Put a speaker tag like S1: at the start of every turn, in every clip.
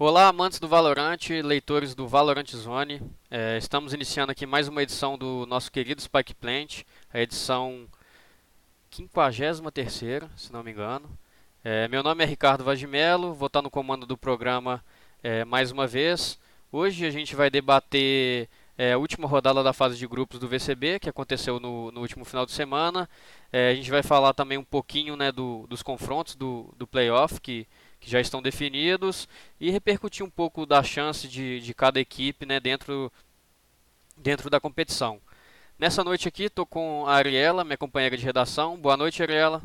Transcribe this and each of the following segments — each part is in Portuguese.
S1: Olá, amantes do Valorant, leitores do Valorant Zone. É, estamos iniciando aqui mais uma edição do nosso querido Spike Plant, a edição 53, se não me engano. É, meu nome é Ricardo Vagimelo, vou estar no comando do programa é, mais uma vez. Hoje a gente vai debater é, a última rodada da fase de grupos do VCB, que aconteceu no, no último final de semana. É, a gente vai falar também um pouquinho né, do, dos confrontos do, do playoff, que que já estão definidos e repercutir um pouco da chance de, de cada equipe né, dentro, dentro da competição. Nessa noite aqui estou com a Ariela, minha companheira de redação. Boa noite, Ariela.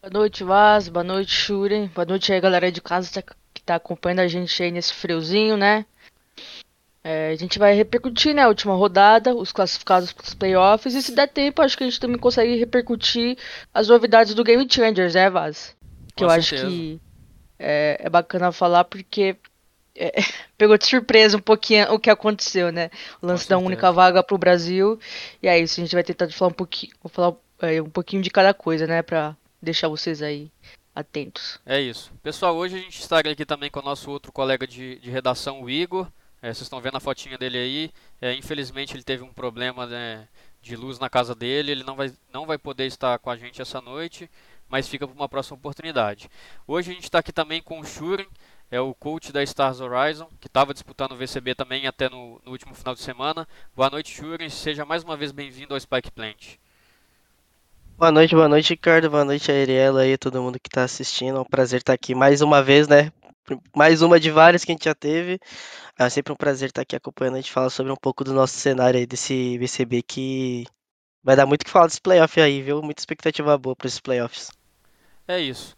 S2: Boa noite, Vaz. Boa noite, Shuren. Boa noite aí, galera de casa que está acompanhando a gente aí nesse friozinho, né? É, a gente vai repercutir né, a última rodada, os classificados para os playoffs, e se der tempo, acho que a gente também consegue repercutir as novidades do Game Changers, né, Vaz? Que
S1: Com
S2: eu
S1: certeza.
S2: acho que é, é bacana falar porque é, pegou de surpresa um pouquinho o que aconteceu, né? O lance da única vaga pro Brasil. E é isso, a gente vai tentar falar um pouquinho, vou falar é, um pouquinho de cada coisa, né? Pra deixar vocês aí atentos.
S1: É isso. Pessoal, hoje a gente está aqui também com o nosso outro colega de, de redação, o Igor. É, vocês estão vendo a fotinha dele aí. É, infelizmente ele teve um problema né, de luz na casa dele. Ele não vai, não vai poder estar com a gente essa noite mas fica para uma próxima oportunidade. Hoje a gente está aqui também com o Shuren, é o coach da Stars Horizon, que estava disputando o VCB também até no, no, último final de semana. Boa noite, Shuren, seja mais uma vez bem-vindo ao Spike Plant.
S3: Boa noite, boa noite, Ricardo, boa noite, Ariela e todo mundo que está assistindo. É um prazer estar aqui mais uma vez, né? Mais uma de várias que a gente já teve. É sempre um prazer estar aqui acompanhando a gente falar sobre um pouco do nosso cenário aí desse VCB que vai dar muito o que falar desse playoff aí, viu? Muita expectativa boa para esses playoffs.
S1: É isso.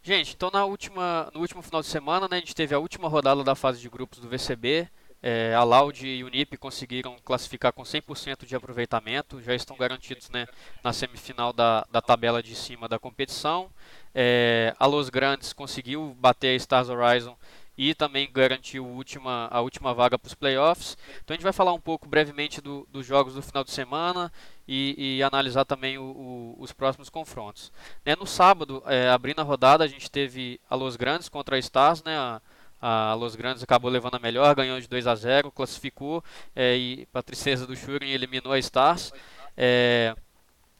S1: Gente, então na última, no último final de semana, né, a gente teve a última rodada da fase de grupos do VCB. É, a Loud e o Unip conseguiram classificar com 100% de aproveitamento, já estão garantidos né, na semifinal da, da tabela de cima da competição. É, a Los Grandes conseguiu bater a Stars Horizon e também garantiu última, a última vaga para os playoffs. Então a gente vai falar um pouco brevemente do, dos jogos do final de semana e, e analisar também o, o, os próximos confrontos. Né, no sábado, é, abrindo a rodada, a gente teve a Los Grandes contra a Stars, né, a, a Los Grandes acabou levando a melhor, ganhou de 2 a 0, classificou é, e, para tristeza do Shurin, eliminou a Stars. É,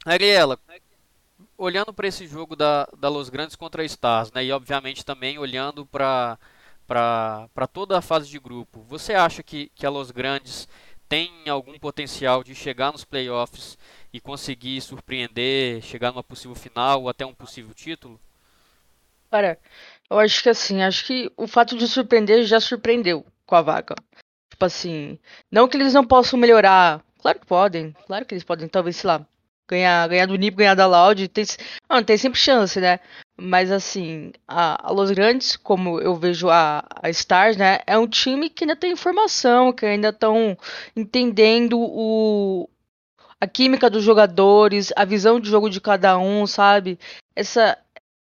S1: Ariela, olhando para esse jogo da, da Los Grandes contra a Stars, né, e obviamente também olhando para para toda a fase de grupo. Você acha que, que a Los Grandes tem algum potencial de chegar nos playoffs e conseguir surpreender, chegar numa possível final ou até um possível título?
S2: Cara, eu acho que assim, acho que o fato de surpreender já surpreendeu com a vaga. Tipo assim, não que eles não possam melhorar, claro que podem, claro que eles podem, talvez, sei lá, ganhar, ganhar do NIP, ganhar da Loud, tem, não, tem sempre chance, né? Mas assim, a, a Los Grandes, como eu vejo a, a Stars, né, é um time que ainda tem informação, que ainda estão entendendo o, a química dos jogadores, a visão de jogo de cada um, sabe? Essa,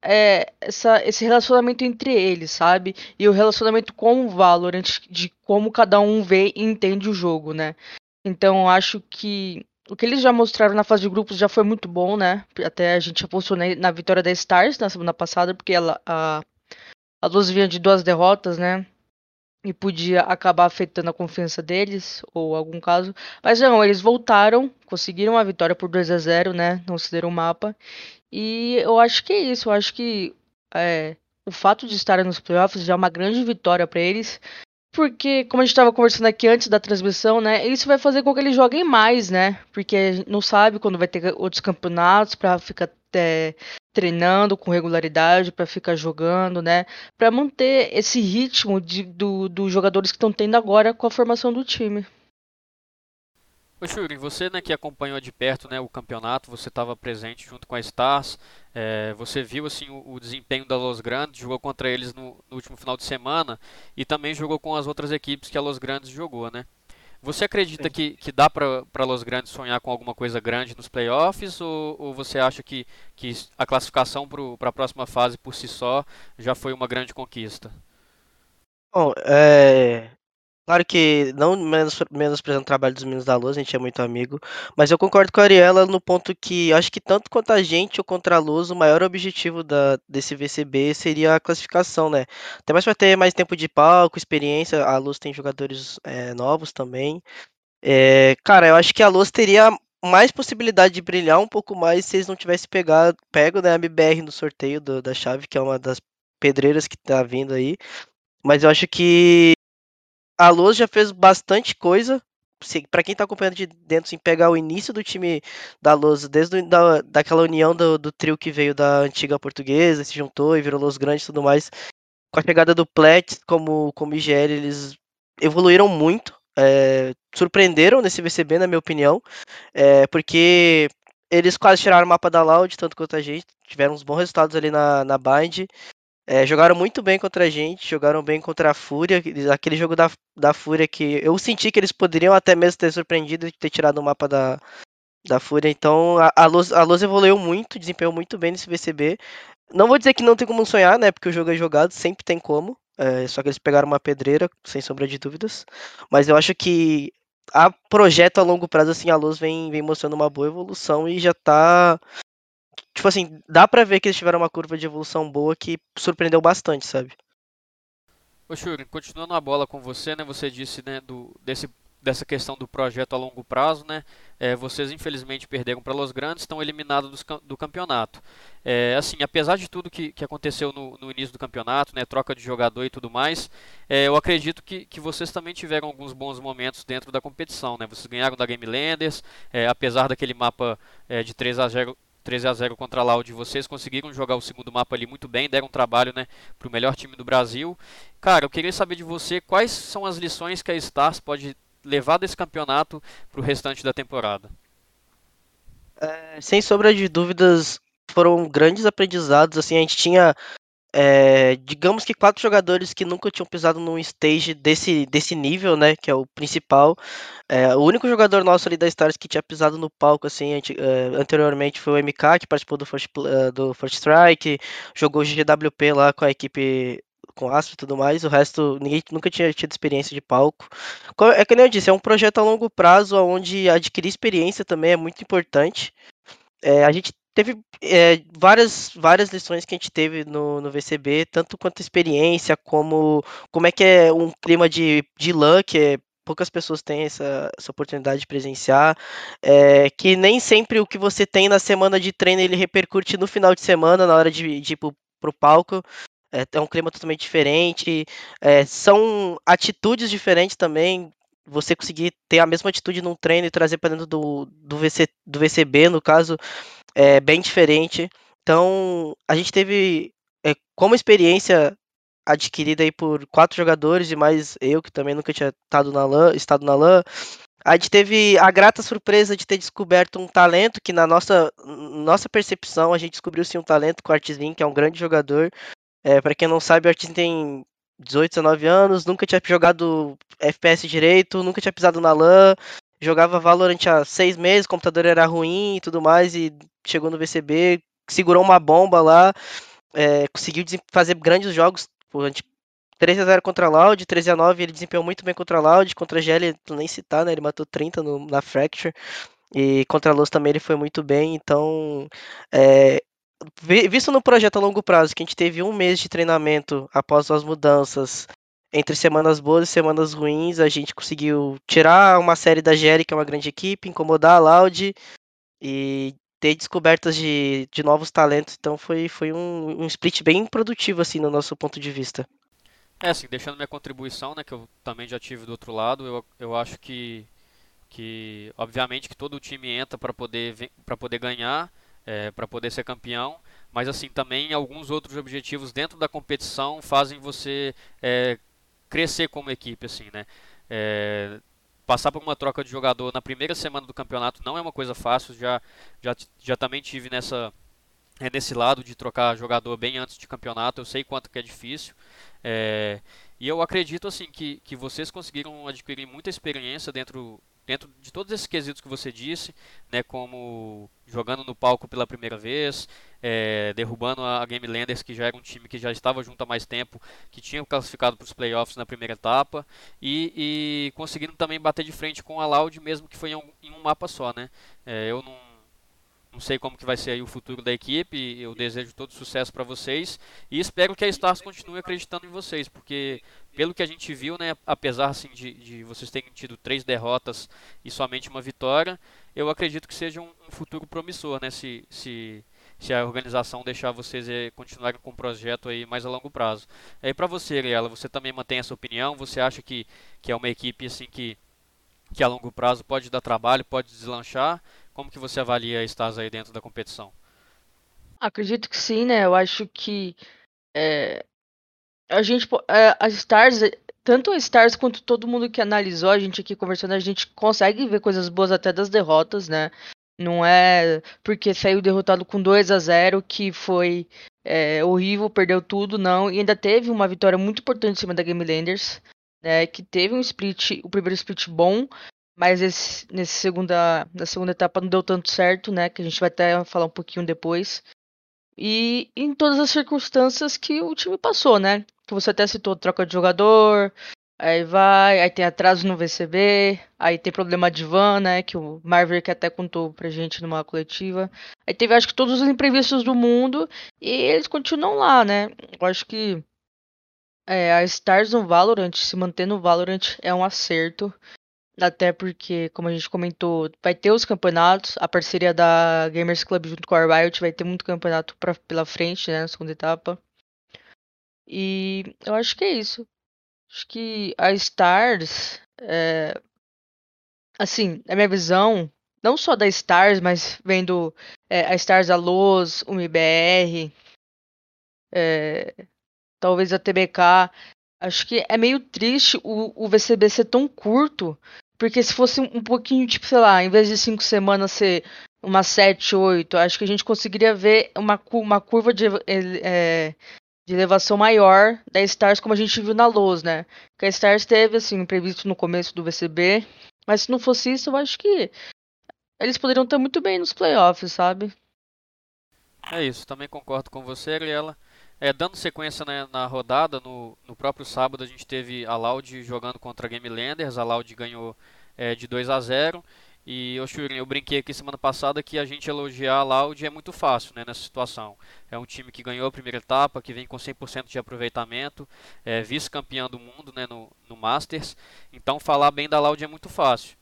S2: é, essa, esse relacionamento entre eles, sabe? E o relacionamento com o Valorant, de como cada um vê e entende o jogo, né? Então, acho que o que eles já mostraram na fase de grupos já foi muito bom, né? Até a gente apostou na vitória da Stars na semana passada, porque ela, a, a duas vinha de duas derrotas, né? E podia acabar afetando a confiança deles, ou algum caso. Mas não, eles voltaram, conseguiram a vitória por 2 a 0 né? Não se deram o mapa. E eu acho que é isso, eu acho que é, o fato de estarem nos playoffs já é uma grande vitória para eles. Porque, como a gente estava conversando aqui antes da transmissão, né? Isso vai fazer com que eles joguem mais, né? Porque não sabe quando vai ter outros campeonatos para ficar é, treinando com regularidade, para ficar jogando, né? Para manter esse ritmo de, do, dos jogadores que estão tendo agora com a formação do time.
S1: Ô Shuri, você né, que acompanhou de perto né, o campeonato, você estava presente junto com a Stars, é, você viu assim o, o, desempenho da Los Grandes, jogou contra eles no, no, último final de semana e também jogou com as outras equipes que a Los Grandes jogou, né? Você acredita que, que dá para Los Grandes sonhar com alguma coisa grande nos playoffs ou, ou você acha que, que a classificação para a próxima fase por si só já foi uma grande conquista?
S3: Bom, é, Claro que não menos menosprezando o trabalho dos meninos da Luz, a gente é muito amigo, mas eu concordo com a Ariela no ponto que acho que tanto quanto a gente ou contra a Luz, o maior objetivo da, desse VCB seria a classificação, né? Até mais para ter mais tempo de palco, experiência. A Luz tem jogadores é, novos também. É, cara, eu acho que a Luz teria mais possibilidade de brilhar um pouco mais se eles não tivessem pegado, pego né, a MBR no sorteio do, da chave, que é uma das pedreiras que tá vindo aí. Mas eu acho que a Luz já fez bastante coisa. Para quem tá acompanhando de dentro, assim, pegar o início do time da Luz, desde da, daquela união do, do, trio que veio da antiga portuguesa, se juntou e virou Luz Grande e tudo mais. Com a chegada do Plet como, como IGL, eles evoluíram muito. É, surpreenderam nesse VCB, na minha opinião. É, porque eles quase tiraram o mapa da Loud, tanto quanto a gente. Tiveram uns bons resultados ali na, na Bind. É, jogaram muito bem contra a gente, jogaram bem contra a Fúria, aquele jogo da, da Fúria que eu senti que eles poderiam até mesmo ter surpreendido de ter tirado o mapa da, da Fúria. Então a, a, Luz, a Luz evoluiu muito, desempenhou muito bem nesse VCB. Não vou dizer que não tem como sonhar, né? Porque o jogo é jogado, sempre tem como. É, só que eles pegaram uma pedreira, sem sombra de dúvidas. Mas eu acho que a projeto a longo prazo, assim, a Luz vem, vem mostrando uma boa evolução e já tá tipo assim, dá pra ver que eles tiveram uma curva de evolução boa que surpreendeu bastante, sabe?
S1: Ô Shuri, continuando a bola com você, né? Você disse, né, do, desse, dessa questão do projeto a longo prazo, né? É, vocês infelizmente perderam para Los Grandes, estão eliminados do, do campeonato. É, assim, apesar de tudo que, que aconteceu no, no, início do campeonato, né, troca de jogador e tudo mais, é, eu acredito que, que vocês também tiveram alguns bons momentos dentro da competição, né? Vocês ganharam da Game Landers, é, apesar daquele mapa é, de 3 a 0 13 a 0 contra a Loud, vocês conseguiram jogar o segundo mapa ali muito bem, deram um trabalho né, para o melhor time do Brasil. Cara, eu queria saber de você quais são as lições que a Stars pode levar desse campeonato para o restante da temporada.
S3: É, sem sombra de dúvidas, foram grandes aprendizados. Assim, a gente tinha é, digamos que quatro jogadores que nunca tinham pisado num stage desse, desse nível, né? Que é o principal. É, o único jogador nosso ali da Stars que tinha pisado no palco, assim, é, anteriormente foi o MK, que participou do First, uh, do First Strike, jogou GGWP lá com a equipe com Asp e tudo mais, o resto ninguém nunca tinha tido experiência de palco. É que nem eu disse, é um projeto a longo prazo, onde adquirir experiência também é muito importante. É, a gente teve é, várias, várias lições que a gente teve no, no VCB, tanto quanto experiência, como como é que é um clima de, de LAN, que é, poucas pessoas têm essa, essa oportunidade de presenciar, é, que nem sempre o que você tem na semana de treino ele repercute no final de semana, na hora de, de ir pro, pro palco. É, é um clima totalmente diferente, é, são atitudes diferentes também, você conseguir ter a mesma atitude num treino e trazer para dentro do, do, VC, do VCB, no caso, é bem diferente. Então, a gente teve é, como experiência adquirida aí por quatro jogadores e mais eu, que também nunca tinha estado na LAN, estado na LAN. A gente teve a grata surpresa de ter descoberto um talento que na nossa, nossa percepção a gente descobriu sim um talento com o Artizin, que é um grande jogador. É, para quem não sabe, o Artizin tem 18, 19 anos, nunca tinha jogado FPS direito, nunca tinha pisado na LAN, jogava Valorant há seis meses, o computador era ruim e tudo mais, e chegou no VCB, segurou uma bomba lá, é, conseguiu fazer grandes jogos, pô, a gente 13x0 contra a Loud, 13x9 ele desempenhou muito bem contra a Loud, contra a GL nem citar, né, ele matou 30 no, na Fracture, e contra a Luz também ele foi muito bem, então é, visto no projeto a longo prazo, que a gente teve um mês de treinamento após as mudanças, entre semanas boas e semanas ruins, a gente conseguiu tirar uma série da GL, que é uma grande equipe, incomodar a Loud e ter descobertas de, de novos talentos. Então foi, foi um, um split bem produtivo, assim, no nosso ponto de vista.
S1: É, assim, deixando minha contribuição, né, que eu também já tive do outro lado, eu, eu acho que, que, obviamente, que todo o time entra para poder, poder ganhar, é, para poder ser campeão, mas assim também alguns outros objetivos dentro da competição fazem você é, crescer como equipe, assim, né? É, passar por uma troca de jogador na primeira semana do campeonato não é uma coisa fácil. Já, já, já também tive nessa é nesse lado de trocar jogador bem antes de campeonato. Eu sei quanto que é difícil. É, e eu acredito assim que, que vocês conseguiram adquirir muita experiência dentro dentro de todos esses quesitos que você disse, né, como jogando no palco pela primeira vez, é, derrubando a Game Landers, que já era um time que já estava junto há mais tempo, que tinha classificado para os playoffs na primeira etapa, e, e, conseguindo também bater de frente com a Loud, mesmo que foi em um, em um mapa só. Né? É, eu não, não sei como que vai ser o futuro da equipe, eu desejo todo sucesso para vocês, e espero que a Stars continue acreditando em vocês, porque pelo que a gente viu, né, apesar assim, de, de vocês terem tido três derrotas e somente uma vitória, eu acredito que seja um, um futuro promissor, né, se, se, se a organização deixar vocês é, continuarem com o projeto aí mais a longo prazo. Aí para você, Ariela, você também mantém essa opinião? Você acha que, que é uma equipe assim que, que a longo prazo pode dar trabalho, pode deslanchar? Como que você avalia a Stars aí dentro da competição?
S2: Acredito que sim, né? Eu acho que é, a gente, é, as Stars, tanto a Stars quanto todo mundo que analisou a gente aqui conversando, a gente consegue ver coisas boas até das derrotas, né? Não é porque saiu derrotado com 2 a 0 que foi é, horrível, perdeu tudo, não. E ainda teve uma vitória muito importante em cima da Game Landers, né? Que teve um split, o primeiro split bom, mas esse, nesse segunda, na segunda etapa não deu tanto certo, né? Que a gente vai até falar um pouquinho depois. E em todas as circunstâncias que o time passou, né? Que você até citou troca de jogador, aí vai, aí tem atraso no VCB, aí tem problema de van, né? Que o Marvel até contou pra gente numa coletiva. Aí teve acho que todos os imprevistos do mundo e eles continuam lá, né? Eu acho que é, a Stars no Valorant, se manter no Valorant é um acerto. Até porque, como a gente comentou, vai ter os campeonatos, a parceria da Gamers Club junto com a Riot vai ter muito campeonato pra, pela frente, né, na segunda etapa. E eu acho que é isso. Acho que a Stars, é, assim, a minha visão, não só da Stars, mas vendo é, a Stars a Luz, o MBR, é, talvez a TBK, acho que é meio triste o, o VCB ser tão curto porque se fosse um pouquinho, tipo, sei lá, em vez de cinco semanas ser uma sete, oito, acho que a gente conseguiria ver uma, uma curva de, é, de elevação maior da Stars, como a gente viu na Luz, né? Que a Stars teve, assim, previsto no começo do VCB, mas se não fosse isso, eu acho que eles poderiam estar muito bem nos playoffs, sabe?
S1: É isso, também concordo com você, Ariela. É, dando sequência na, na rodada, no, no, próprio sábado a gente teve a Loud jogando contra a Game Landers, a Loud ganhou é, de 2 a 0 e o Shurin, eu brinquei aqui semana passada que a gente elogiar a Loud é muito fácil né, nessa situação. É um time que ganhou a primeira etapa, que vem com 100% de aproveitamento, é vice-campeão do mundo né, no, no Masters. Então falar bem da Loud é muito fácil.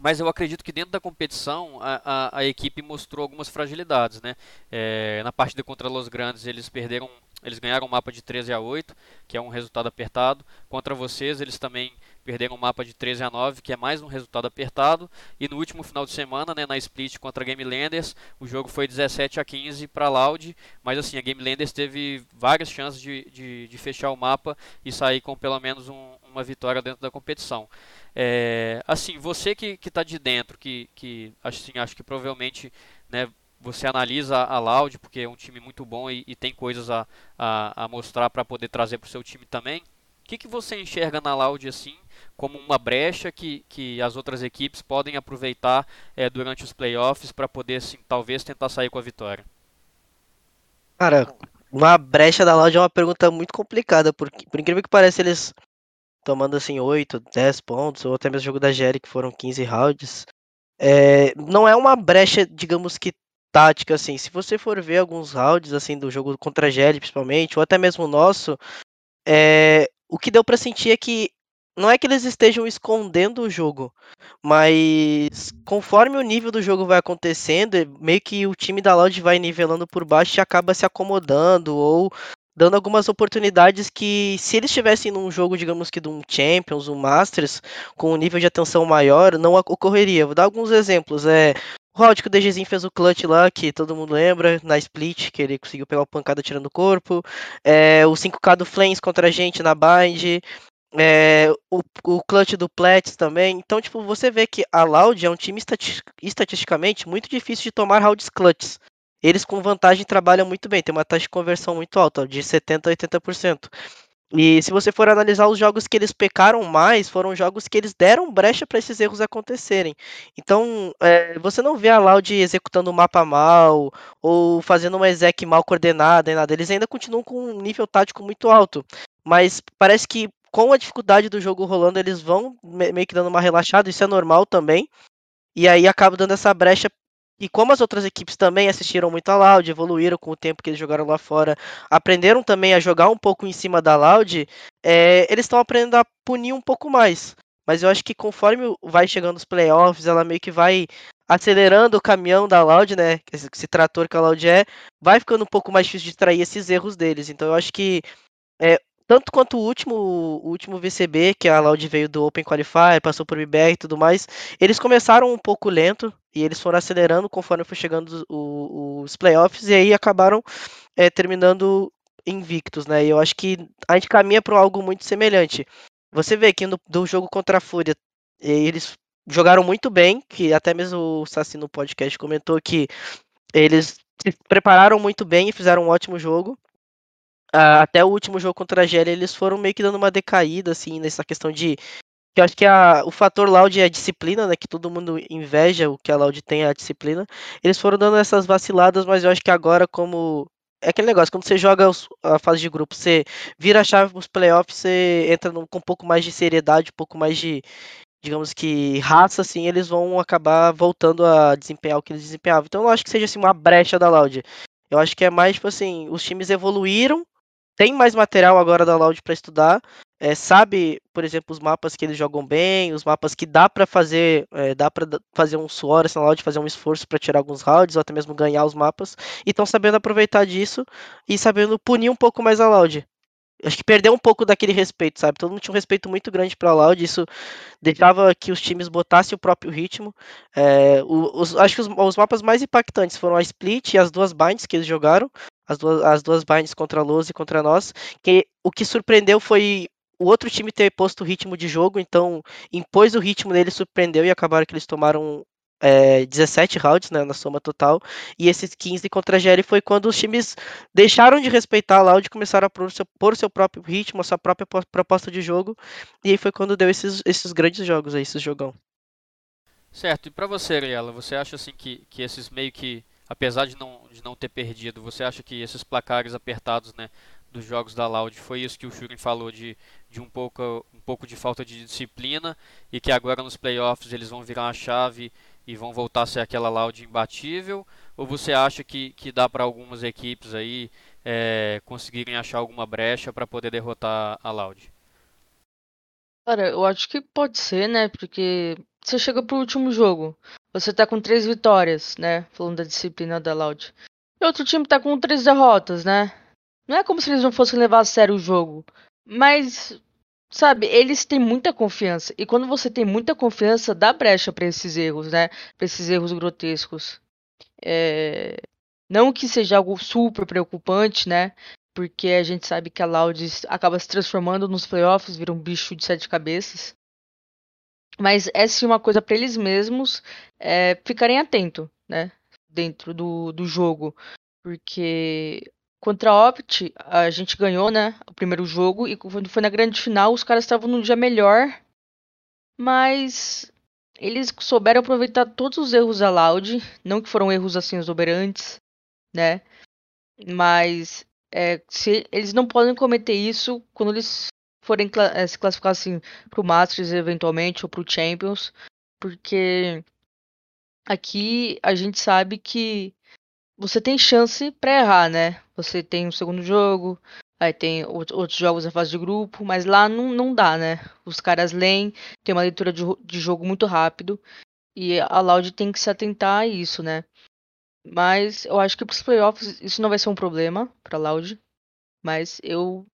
S1: Mas eu acredito que dentro da competição a, a, a equipe mostrou algumas fragilidades. Né? É, na partida contra Los Grandes eles perderam, eles ganharam um mapa de 13 a 8, que é um resultado apertado. Contra vocês eles também perderam um mapa de 13 a 9, que é mais um resultado apertado. E no último final de semana, né, na split contra a Game Landers, o jogo foi 17 a 15 para Loud. Mas assim, a Game Landers teve várias chances de, de, de fechar o mapa e sair com pelo menos um, uma vitória dentro da competição. É, assim, você que está de dentro, que, que assim, acho que provavelmente né, você analisa a Loud, porque é um time muito bom e, e tem coisas a, a, a mostrar para poder trazer para o seu time também. O que, que você enxerga na Loud assim, como uma brecha que, que as outras equipes podem aproveitar é, durante os playoffs para poder, assim, talvez tentar sair com a vitória?
S3: Cara, uma brecha da Loud é uma pergunta muito complicada, porque por incrível que pareça, eles tomando assim 8, 10 pontos, ou até mesmo o jogo da Jerry, que foram 15 rounds. É, não é uma brecha, digamos que tática, assim. Se você for ver alguns rounds, assim, do jogo contra a Jerry, principalmente, ou até mesmo o nosso, é, o que deu para sentir é que não é que eles estejam escondendo o jogo, mas conforme o nível do jogo vai acontecendo, meio que o time da Loud vai nivelando por baixo e acaba se acomodando ou dando algumas oportunidades que, se eles estivessem num jogo, digamos que de um Champions, um Masters, com um nível de atenção maior, não ocorreria. Vou dar alguns exemplos. É, o round que o DGzinho fez o clutch lá, que todo mundo lembra, na split, que ele conseguiu pegar uma pancada tirando o corpo. É, o 5K do Flames contra a gente na bind. É, o, o clutch do Plets também. Então, tipo, você vê que a Loud é um time estatisticamente muito difícil de tomar rounds clutches eles com vantagem trabalham muito bem, tem uma taxa de conversão muito alta, de 70% a 80%. E se você for analisar os jogos que eles pecaram mais, foram jogos que eles deram brecha para esses erros acontecerem. Então, é, você não vê a Loud executando o mapa mal, ou fazendo uma exec mal coordenada e nada. Eles ainda continuam com um nível tático muito alto. Mas parece que com a dificuldade do jogo rolando, eles vão meio que dando uma relaxada, isso é normal também. E aí acaba dando essa brecha e como as outras equipes também assistiram muito a Loud, evoluíram com o tempo que eles jogaram lá fora, aprenderam também a jogar um pouco em cima da Loud, é, eles estão aprendendo a punir um pouco mais. Mas eu acho que conforme vai chegando os playoffs, ela meio que vai acelerando o caminhão da Loud, né? Esse, esse trator que a Loud é, vai ficando um pouco mais difícil de trair esses erros deles. Então eu acho que é, tanto quanto o último, o último VCB, que a Loud veio do Open Qualifier, passou por BBR e tudo mais, eles começaram um pouco lento e eles foram acelerando conforme foi chegando os playoffs e aí acabaram é, terminando invictos, né? E eu acho que a gente caminha para algo muito semelhante. Você vê que no do jogo contra a Fúria, eles jogaram muito bem, que até mesmo o Sassi no podcast comentou que eles se prepararam muito bem e fizeram um ótimo jogo até o último jogo contra a Gélia, eles foram meio que dando uma decaída, assim, nessa questão de. Eu acho que a, o fator Loud é a disciplina, né? Que todo mundo inveja o que a Loud tem, a disciplina. Eles foram dando essas vaciladas, mas eu acho que agora, como. É aquele negócio, quando você joga os, a fase de grupo, você vira a chave pros playoffs, você entra num, com um pouco mais de seriedade, um pouco mais de, digamos que, raça, assim, eles vão acabar voltando a desempenhar o que eles desempenhavam. Então eu não acho que seja assim uma brecha da Loud. Eu acho que é mais, tipo assim, os times evoluíram, tem mais material agora da Loud para estudar. É, sabe, por exemplo, os mapas que eles jogam bem, os mapas que dá para fazer, é, dá para fazer um suor assim, na Loud, fazer um esforço para tirar alguns rounds ou até mesmo ganhar os mapas. E estão sabendo aproveitar disso e sabendo punir um pouco mais a Loud. Acho que perdeu um pouco daquele respeito, sabe? Todo mundo tinha um respeito muito grande para a Loud, isso deixava que os times botassem o próprio ritmo. É, os, acho que os, os, mapas mais impactantes foram a Split e as duas binds que eles jogaram as duas, as duas binds contra a Luz e contra nós. Que o que surpreendeu foi o outro time ter posto o ritmo de jogo, então impôs o ritmo dele, surpreendeu e acabaram que eles tomaram é, 17 rounds né, na soma total. E esses 15 contra a GL foi quando os times deixaram de respeitar a Loud e começaram a pôr o, seu, pôr seu próprio ritmo, a sua própria proposta de jogo. E aí foi quando deu esses, esses grandes jogos aí, esses jogão.
S1: Certo, e para você, Ariela, você acha assim que, que esses meio que apesar de não, de não ter perdido, você acha que esses placares apertados né, dos jogos da Loud foi isso que o Shurin falou de, de um, pouco, um pouco de falta de disciplina e que agora nos playoffs eles vão virar a chave e vão voltar a ser aquela Loud imbatível? Ou você acha que, que dá para algumas equipes aí é, conseguirem achar alguma brecha para poder derrotar a Loud?
S2: Cara, eu acho que pode ser, né? Porque você chega pro último jogo, você tá com três vitórias, né? Falando da disciplina da Loud. E outro time tá com três derrotas, né? Não é como se eles não fossem levar a sério o jogo. Mas, sabe, eles têm muita confiança. E quando você tem muita confiança, dá brecha para esses erros, né? Pra esses erros grotescos. É... Não que seja algo super preocupante, né? porque a gente sabe que a Loud acaba se transformando nos playoffs, vira um bicho de sete cabeças. Mas é sim uma coisa para eles mesmos é, ficarem atentos, né? Dentro do, do jogo. Porque contra a Opt, a gente ganhou, né? O primeiro jogo. E quando foi na grande final, os caras estavam num dia melhor. Mas eles souberam aproveitar todos os erros da Loud. Não que foram erros assim exuberantes, né? Mas é, se eles não podem cometer isso quando eles forem é, se classificar assim pro Masters eventualmente ou pro Champions, porque aqui a gente sabe que você tem chance para errar, né? Você tem um segundo jogo, aí tem outros jogos na fase de grupo, mas lá não, não dá, né? Os caras leem, tem uma leitura de, de jogo muito rápido e a Loud tem que se atentar a isso, né? Mas eu acho que para os playoffs isso não vai ser um problema para Loud. Mas eu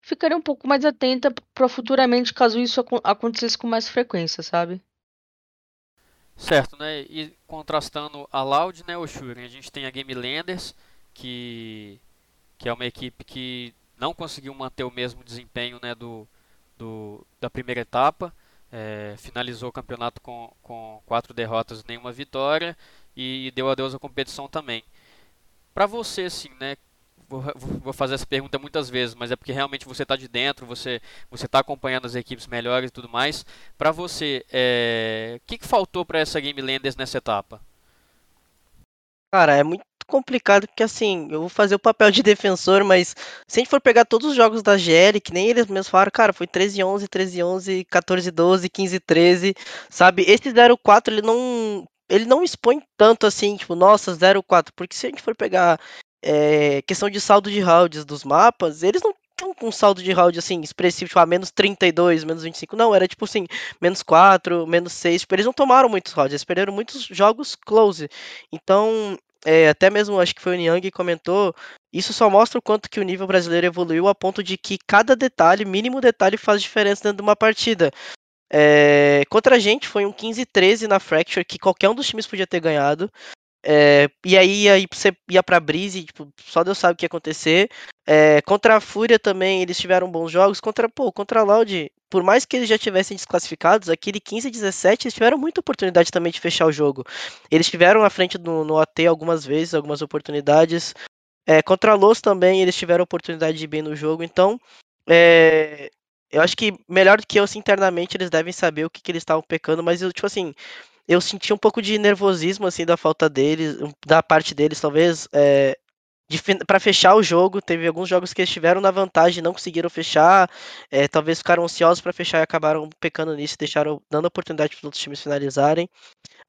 S2: ficaria um pouco mais atenta para futuramente caso isso acontecesse com mais frequência, sabe?
S1: Certo, né? E contrastando a Loud, né, o Shuren, a gente tem a Game Landers, que, que é uma equipe que não conseguiu manter o mesmo desempenho né, do, do da primeira etapa. É, finalizou o campeonato com, com quatro derrotas e nenhuma vitória e deu adeus à competição também. Para você, assim, né, vou, fazer essa pergunta muitas vezes, mas é porque realmente você está de dentro, você você está acompanhando as equipes melhores e tudo mais. Para você, é, o que, que faltou para essa Game Landers nessa etapa?
S3: Cara, é muito complicado porque assim, eu vou fazer o papel de defensor, mas se a gente for pegar todos os jogos da GL, que nem eles mesmos falaram, cara, foi 13 11, 13 11, 14 12, 15 13, sabe? Esse 04 ele não ele não expõe tanto assim, tipo, nossa, 04, porque se a gente for pegar é, questão de saldo de rounds dos mapas, eles não tinham um saldo de round assim, expressivo, tipo, ah, menos 32, menos 25, não, era tipo assim, menos 4, menos 6, tipo, eles não tomaram muitos rounds, eles perderam muitos jogos close. Então, é, até mesmo acho que foi o Niang que comentou, isso só mostra o quanto que o nível brasileiro evoluiu a ponto de que cada detalhe, mínimo detalhe, faz diferença dentro de uma partida. É, contra a gente foi um 15-13 na Fracture, que qualquer um dos times podia ter ganhado. É, e aí, aí você ia pra Breeze, tipo, só Deus sabe o que ia acontecer. É, contra a Fúria também, eles tiveram bons jogos. Contra, pô, contra a Loud, por mais que eles já tivessem desclassificados, aquele 15-17, eles tiveram muita oportunidade também de fechar o jogo. Eles tiveram à frente no, no AT algumas vezes, algumas oportunidades. É, contra a Los também, eles tiveram oportunidade de ir bem no jogo. Então, é, eu acho que melhor do que eu, assim, internamente, eles devem saber o que, que eles estavam pecando, mas eu, tipo assim, eu senti um pouco de nervosismo, assim, da falta deles, da parte deles, talvez, é, para fechar o jogo. Teve alguns jogos que eles estiveram na vantagem, não conseguiram fechar, é, talvez ficaram ansiosos para fechar e acabaram pecando nisso, deixaram dando oportunidade para os outros times finalizarem.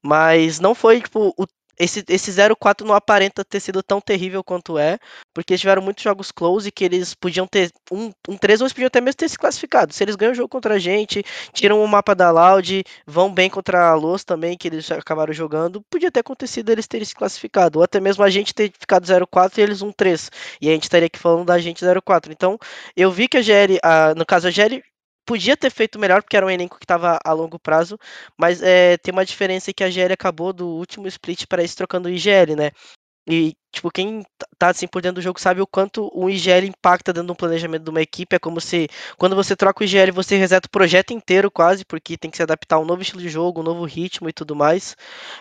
S3: Mas não foi tipo o esse, esse 0-4 não aparenta ter sido tão terrível quanto é, porque eles tiveram muitos jogos close que eles podiam ter. Um, um 3 ou eles podiam até mesmo ter se classificado. Se eles ganham o jogo contra a gente, tiram o mapa da Loud, vão bem contra a Los também, que eles acabaram jogando, podia ter acontecido eles terem se classificado. Ou até mesmo a gente ter ficado 0-4 e eles 1-3. E a gente estaria aqui falando da gente 0-4. Então, eu vi que a GL, a, no caso a GL podia ter feito melhor, porque era um elenco que estava a longo prazo, mas é, tem uma diferença que a GL acabou do último split para isso trocando o IGL, né? E, tipo, quem tá assim por dentro do jogo sabe o quanto o IGL impacta dentro do planejamento de uma equipe. É como se, quando você troca o IGL, você reseta o projeto inteiro quase, porque tem que se adaptar a um novo estilo de jogo, um novo ritmo e tudo mais.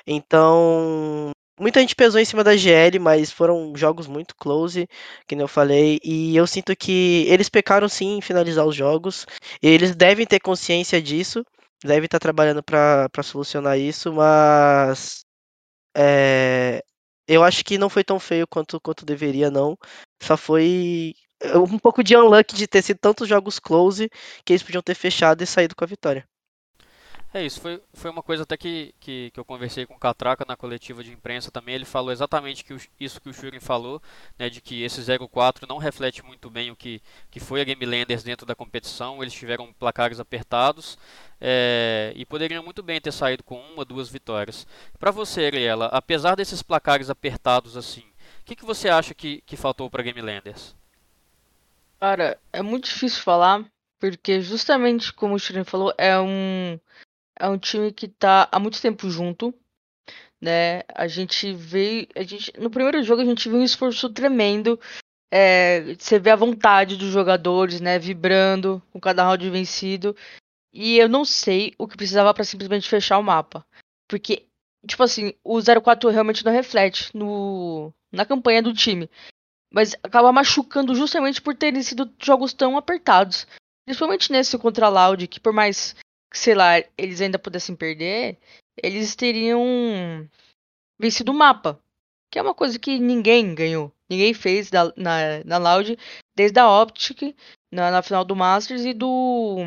S3: Então, muita gente pesou em cima da GL, mas foram jogos muito close, que eu falei, e eu sinto que eles pecaram sim em finalizar os jogos. Eles devem ter consciência disso, devem estar trabalhando para solucionar isso, mas é, eu acho que não foi tão feio quanto, quanto deveria, não. Só foi um pouco de unluck de ter sido tantos jogos close que eles podiam ter fechado e saído com a vitória.
S1: É isso, foi, foi uma coisa até que, que, que eu conversei com o Catraca na coletiva de imprensa também. Ele falou exatamente que o, isso que o Shurin falou, né, de que esse 0-4 não reflete muito bem o que, que foi a Game Landers dentro da competição. Eles tiveram placares apertados é, e poderiam muito bem ter saído com uma, duas vitórias. Para você, Ariela, apesar desses placares apertados assim, o que, que você acha que, que faltou para a Game Landers?
S2: Cara, é muito difícil falar, porque justamente como o Shurin falou, é um é um time que tá há muito tempo junto, né? A gente veio, a gente no primeiro jogo a gente viu um esforço tremendo. É, você vê a vontade dos jogadores, né, vibrando com cada round vencido. E eu não sei o que precisava para simplesmente fechar o mapa, porque tipo assim, o 04 realmente não reflete no na campanha do time, mas acaba machucando justamente por terem sido jogos tão apertados. Principalmente nesse contra a Loud, que por mais sei lá, eles ainda pudessem perder, eles teriam vencido o mapa. Que é uma coisa que ninguém ganhou. Ninguém fez da, na, na Loud desde a Optic, na, na final do Masters e do.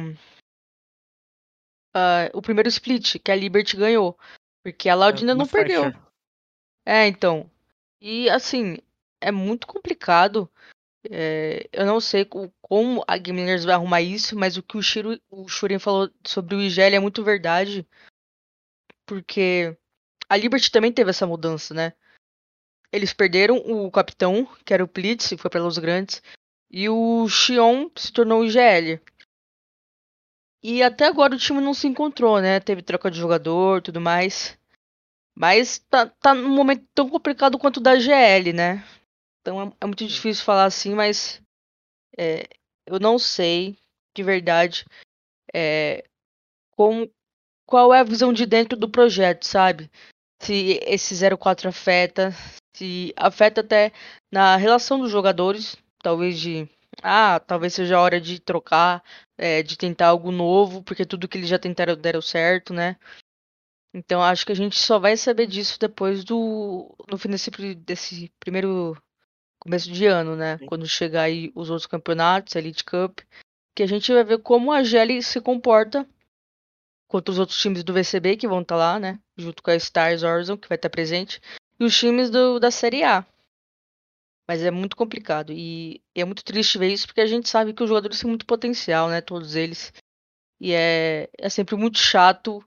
S2: Uh, o primeiro split, que a Liberty ganhou. Porque a Loud é, ainda não perdeu. É, então. E assim, é muito complicado é, eu não sei como a Game vai arrumar isso, mas o que o, Shiro, o Shurin falou sobre o IGL é muito verdade. Porque a Liberty também teve essa mudança, né? Eles perderam o capitão, que era o Blitz, que foi para Los Grandes, e o Xion se tornou o IGL. E até agora o time não se encontrou, né? Teve troca de jogador tudo mais. Mas tá, tá num momento tão complicado quanto o da GL, né? Então é, é muito difícil falar assim, mas é, eu não sei de verdade é, como, qual é a visão de dentro do projeto, sabe? se esse 04 afeta, se afeta até na relação dos jogadores, talvez de ah, talvez seja a hora de trocar, é, de tentar algo novo, porque tudo que eles já tentaram deram certo, né? Então acho que a gente só vai saber disso depois do no fim desse, desse primeiro começo de ano, né? Sim. Quando chegar aí os outros campeonatos, a Elite Cup, que a gente vai ver como a Gelli se comporta contra os outros times do VCB que vão estar tá lá, né? Junto com a Stars Horizon, que vai estar tá presente, e os times do, da Série A. Mas é muito complicado. E, e, é muito triste ver isso, porque a gente sabe que os jogadores têm muito potencial, né? Todos eles. E é, é sempre muito chato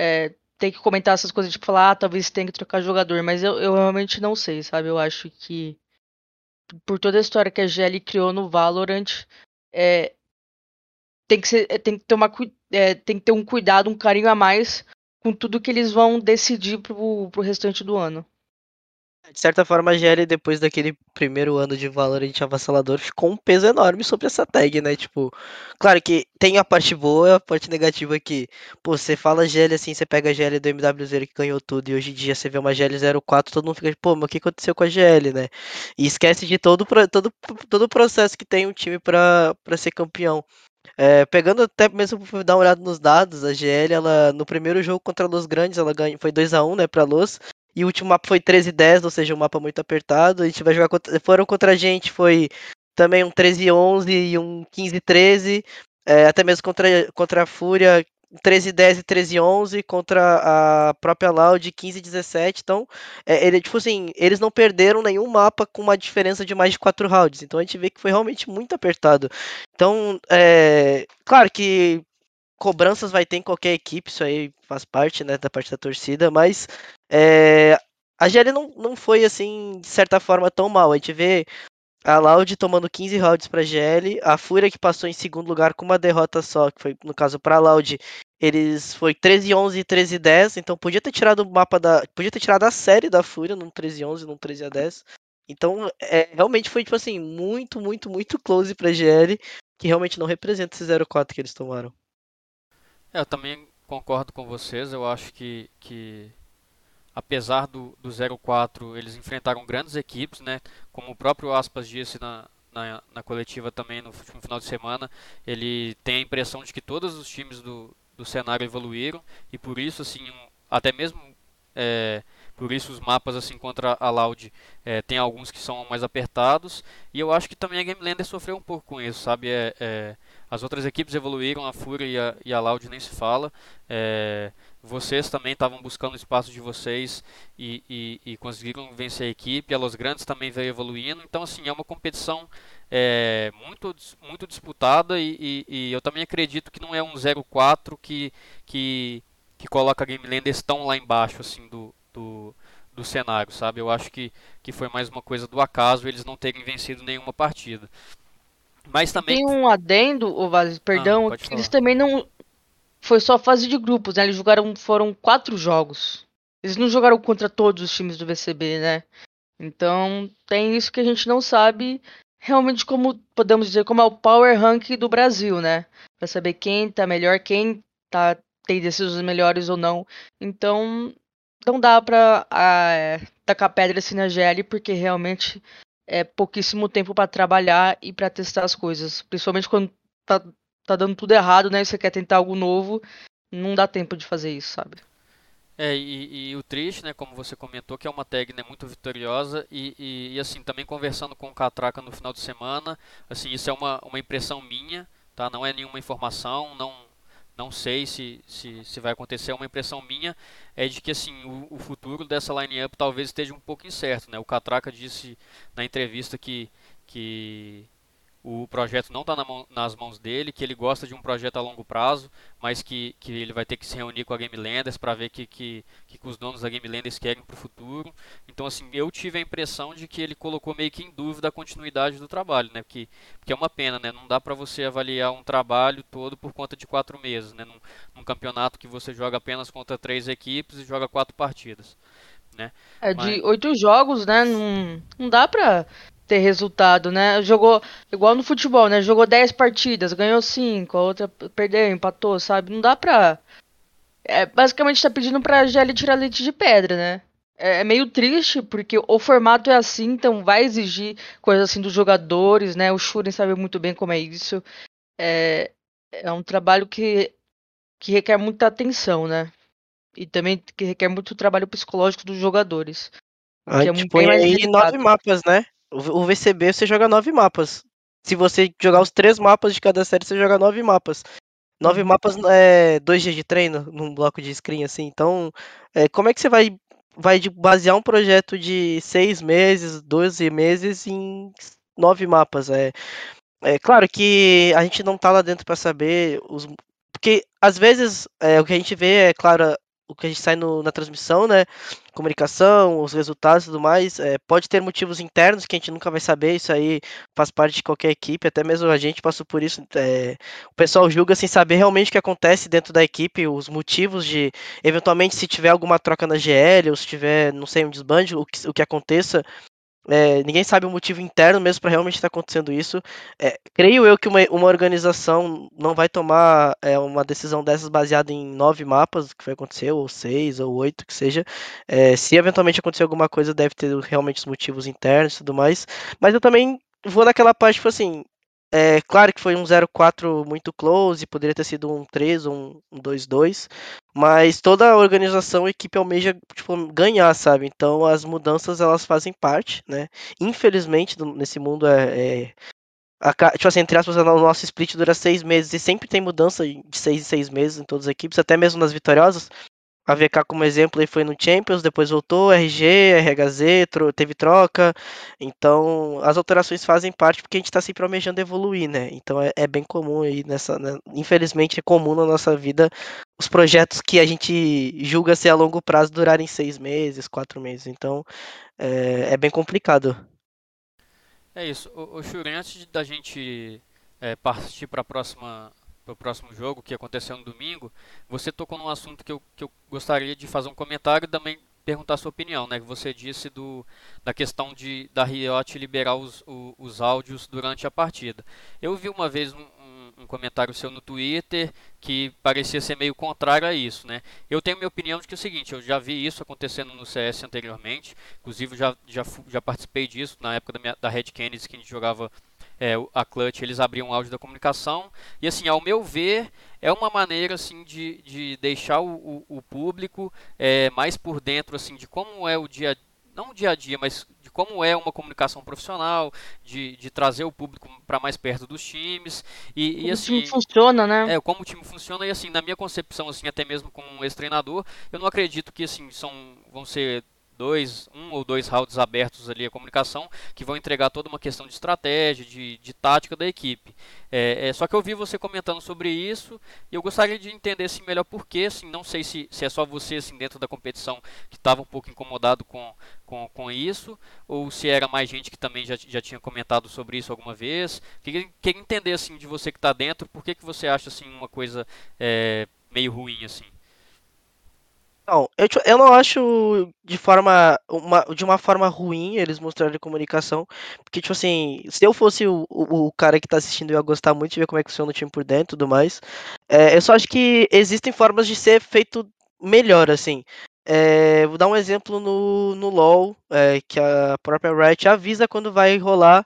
S2: é, ter que comentar essas coisas, tipo, falar, ah, talvez tenha que trocar jogador. Mas eu, eu realmente não sei, sabe? Eu acho que por toda a história que a GL criou no Valorant, é, tem que ser, tem que tomar, é, tem que ter um cuidado, um carinho a mais com tudo que eles vão decidir pro, pro restante do ano.
S3: De certa forma, a GL, depois daquele primeiro ano de Valorant avassalador, ficou um peso enorme sobre essa tag, né? Tipo, claro que tem a parte boa e a parte negativa aqui. Pô, você fala GL assim, você pega a GL do MW0 que ganhou tudo, e hoje em dia você vê uma GL 04, todo mundo fica, pô, mas o que aconteceu com a GL, né? E esquece de todo, todo, todo o processo que tem um time para ser campeão. É, pegando até mesmo dar uma olhada nos dados, a GL, ela, no primeiro jogo contra a Los Grandes, ela ganhou, foi 2 a 1 né, pra Los. E o último mapa foi 13 10, ou seja, um mapa muito apertado. A gente vai jogar contra, foram contra a gente, foi também um 13 11 e um 15 13. É, até mesmo contra, contra a Fúria, 13 10 e 13 11 contra a própria Loud 15 17. Então, é, ele, tipo assim, eles não perderam nenhum mapa com uma diferença de mais de 4 rounds. Então a gente vê que foi realmente muito apertado. Então, é, claro que cobranças vai ter em qualquer equipe, isso aí faz parte, né, da parte da torcida, mas é, a GL não, não foi, assim, de certa forma, tão mal. A gente vê a Loud tomando 15 rounds para GL, a Fúria que passou em segundo lugar com uma derrota só, que foi no caso para a Loud, eles foi 13 11 e 13 10, então podia ter tirado o mapa da, podia ter tirado a série da Fúria num 13 11, num 13 a 10. Então, é, realmente foi tipo assim, muito, muito, muito close para GL, que realmente não representa esse 0-4 que eles tomaram.
S1: É, eu também concordo com vocês. Eu acho que, que apesar do, do 0-4, eles enfrentaram grandes equipes, né? Como o próprio Aspas disse na, na, na, coletiva também no, final de semana, ele tem a impressão de que todos os times do, do cenário evoluíram e por isso, assim, um, até mesmo é, por isso os mapas assim contra a Loud é, tem alguns que são mais apertados e eu acho que também a Game Lander sofreu um pouco com isso, sabe? É, é as outras equipes evoluíram, a Fúria e a, e a Loud nem se fala. É, vocês também estavam buscando o espaço de vocês e, e, e, conseguiram vencer a equipe. A Los Grandes também veio evoluindo. Então, assim, é uma competição é, muito, muito disputada e, e, eu também acredito que não é um 0-4 que, que, que coloca a Game Landers tão lá embaixo assim do, do, do cenário, sabe? Eu acho que, que foi mais uma coisa do acaso eles não terem vencido nenhuma partida. Mas também.
S2: Tem um adendo, o Vaz, perdão, ah, que eles também não. Foi só fase de grupos, né? Eles jogaram. Foram quatro jogos. Eles não jogaram contra todos os times do VCB, né? Então tem isso que a gente não sabe realmente como podemos dizer como é o power rank do Brasil, né? Para saber quem tá melhor, quem tá tem decisões melhores ou não. Então não dá para é, tacar pedra assim na GL porque realmente é pouquíssimo tempo para trabalhar e para testar as coisas. Principalmente quando tá, tá dando tudo errado, né? E você quer tentar algo novo, não dá tempo de fazer isso, sabe?
S1: É, e, e, o triste, né, como você comentou, que é uma tag né, muito vitoriosa e, e, e, assim, também conversando com o Catraca no final de semana, assim, isso é uma, uma impressão minha, tá? Não é nenhuma informação, não não sei se, se, se, vai acontecer. Uma impressão minha é de que assim o, o futuro dessa line-up talvez esteja um pouco incerto. Né? O Catraca disse na entrevista que, que o projeto não está na nas mãos dele, que ele gosta de um projeto a longo prazo, mas que, que ele vai ter que se reunir com a Game Landers para ver o que, que, que, os donos da Game Landers querem para o futuro. Então, assim, eu tive a impressão de que ele colocou meio que em dúvida a continuidade do trabalho, né? Porque, porque é uma pena, né? Não dá para você avaliar um trabalho todo por conta de quatro meses, né? Num, num, campeonato que você joga apenas contra três equipes e joga quatro partidas. Né?
S2: É, de oito jogos, né? Não, não dá pra ter resultado, né? Jogou igual no futebol, né? Jogou 10 partidas, ganhou 5, a outra perdeu, empatou, sabe? Não dá pra É, basicamente tá pedindo pra GL tirar leite de pedra, né? É, é meio triste, porque o formato é assim, então vai exigir coisas assim dos jogadores, né? O Shuren sabe muito bem como é isso. É, é um trabalho que, que requer muita atenção, né? E também que requer muito trabalho psicológico dos jogadores.
S3: A é gente põe aí nove mapas, né? O VCB você joga nove mapas. Se você jogar os três mapas de cada série, você joga nove mapas. Nove uhum. mapas é dois dias de treino num bloco de screen, assim. Então, é, como é que você vai, vai basear um projeto de seis meses, doze meses em nove mapas? É, é claro que a gente não tá lá dentro para saber os. Porque às vezes é, o que a gente vê é, claro, o que a gente sai no, na transmissão, né? Comunicação, os resultados e tudo mais. É, pode ter motivos internos que a gente nunca vai saber, isso aí faz parte de qualquer equipe, até mesmo a gente passou por isso. É, o pessoal julga sem saber realmente o que acontece dentro da equipe, os motivos de, eventualmente, se tiver alguma troca na GL, ou se tiver, não sei, um desbande, o que, o que aconteça. É, ninguém sabe o motivo interno mesmo para realmente estar tá acontecendo isso. É, creio eu que uma, uma organização não vai tomar é, uma decisão dessas baseada em nove mapas, que vai acontecer, ou seis, ou oito, que seja. É, se eventualmente acontecer alguma coisa, deve ter realmente os motivos internos e tudo mais. Mas eu também vou naquela parte, tipo assim, é claro que foi um 0-4 muito close, poderia ter sido um 3 ou um 2-2, mas toda a organização, a equipe almeja tipo, ganhar, sabe? Então as mudanças elas fazem parte, né? Infelizmente, nesse mundo é, é a, tipo assim, entre aspas, o nosso split dura seis meses e sempre tem mudança de seis em seis meses em todas as equipes, até mesmo nas vitoriosas. A VK, como exemplo, aí foi no Champions, depois voltou, RG, RHZ, tro teve troca. Então, as alterações fazem parte porque a gente está sempre almejando evoluir, né? Então, é, é bem comum aí nessa. Né? Infelizmente, é comum na nossa vida os projetos que a gente julga ser a longo prazo durarem seis meses, quatro meses. Então, é, é bem complicado.
S1: É isso. O, o Shuren, antes da gente é, partir para a próxima para o próximo jogo, que aconteceu no domingo, você tocou num assunto que eu, que eu gostaria de fazer um comentário e também perguntar a sua opinião, né? Que você disse do, da questão de da Riot liberar os, os, os áudios durante a partida. Eu vi uma vez um, um, um, comentário seu no Twitter que parecia ser meio contrário a isso, né? Eu tenho minha opinião de que é o seguinte, eu já vi isso acontecendo no CS anteriormente, inclusive já, já, já participei disso na época da, minha, da Red Kennedy que a gente jogava é, a Clutch, eles abriam o áudio da comunicação. E assim, ao meu ver, é uma maneira assim de, de deixar o, o, o público é, mais por dentro assim de como é o dia não o dia a dia, mas de como é uma comunicação profissional, de, de trazer o público para mais perto dos times e,
S2: como
S1: e assim, o time
S2: funciona, né?
S1: É, como o time funciona e assim, na minha concepção assim, até mesmo como um ex-treinador, eu não acredito que assim são vão ser dois, um ou dois rounds abertos ali a comunicação, que vão entregar toda uma questão de estratégia, de, de tática da equipe. É, é, só que eu vi você comentando sobre isso e eu gostaria de entender assim, melhor porquê, assim, não sei se, se é só você assim, dentro da competição que estava um pouco incomodado com, com, com isso, ou se era mais gente que também já, já tinha comentado sobre isso alguma vez. Queria, queria entender assim, de você que está dentro, por que, que você acha assim, uma coisa é, meio ruim assim.
S3: Não, eu, eu não acho de forma uma, de uma forma ruim eles mostrarem comunicação, porque tipo assim, se eu fosse o, o, o, cara que tá assistindo, eu ia gostar muito de ver como é que funciona o time por dentro e tudo mais. É, eu só acho que existem formas de ser feito melhor, assim. É, vou dar um exemplo no, no LoL, é, que a própria Riot avisa quando vai rolar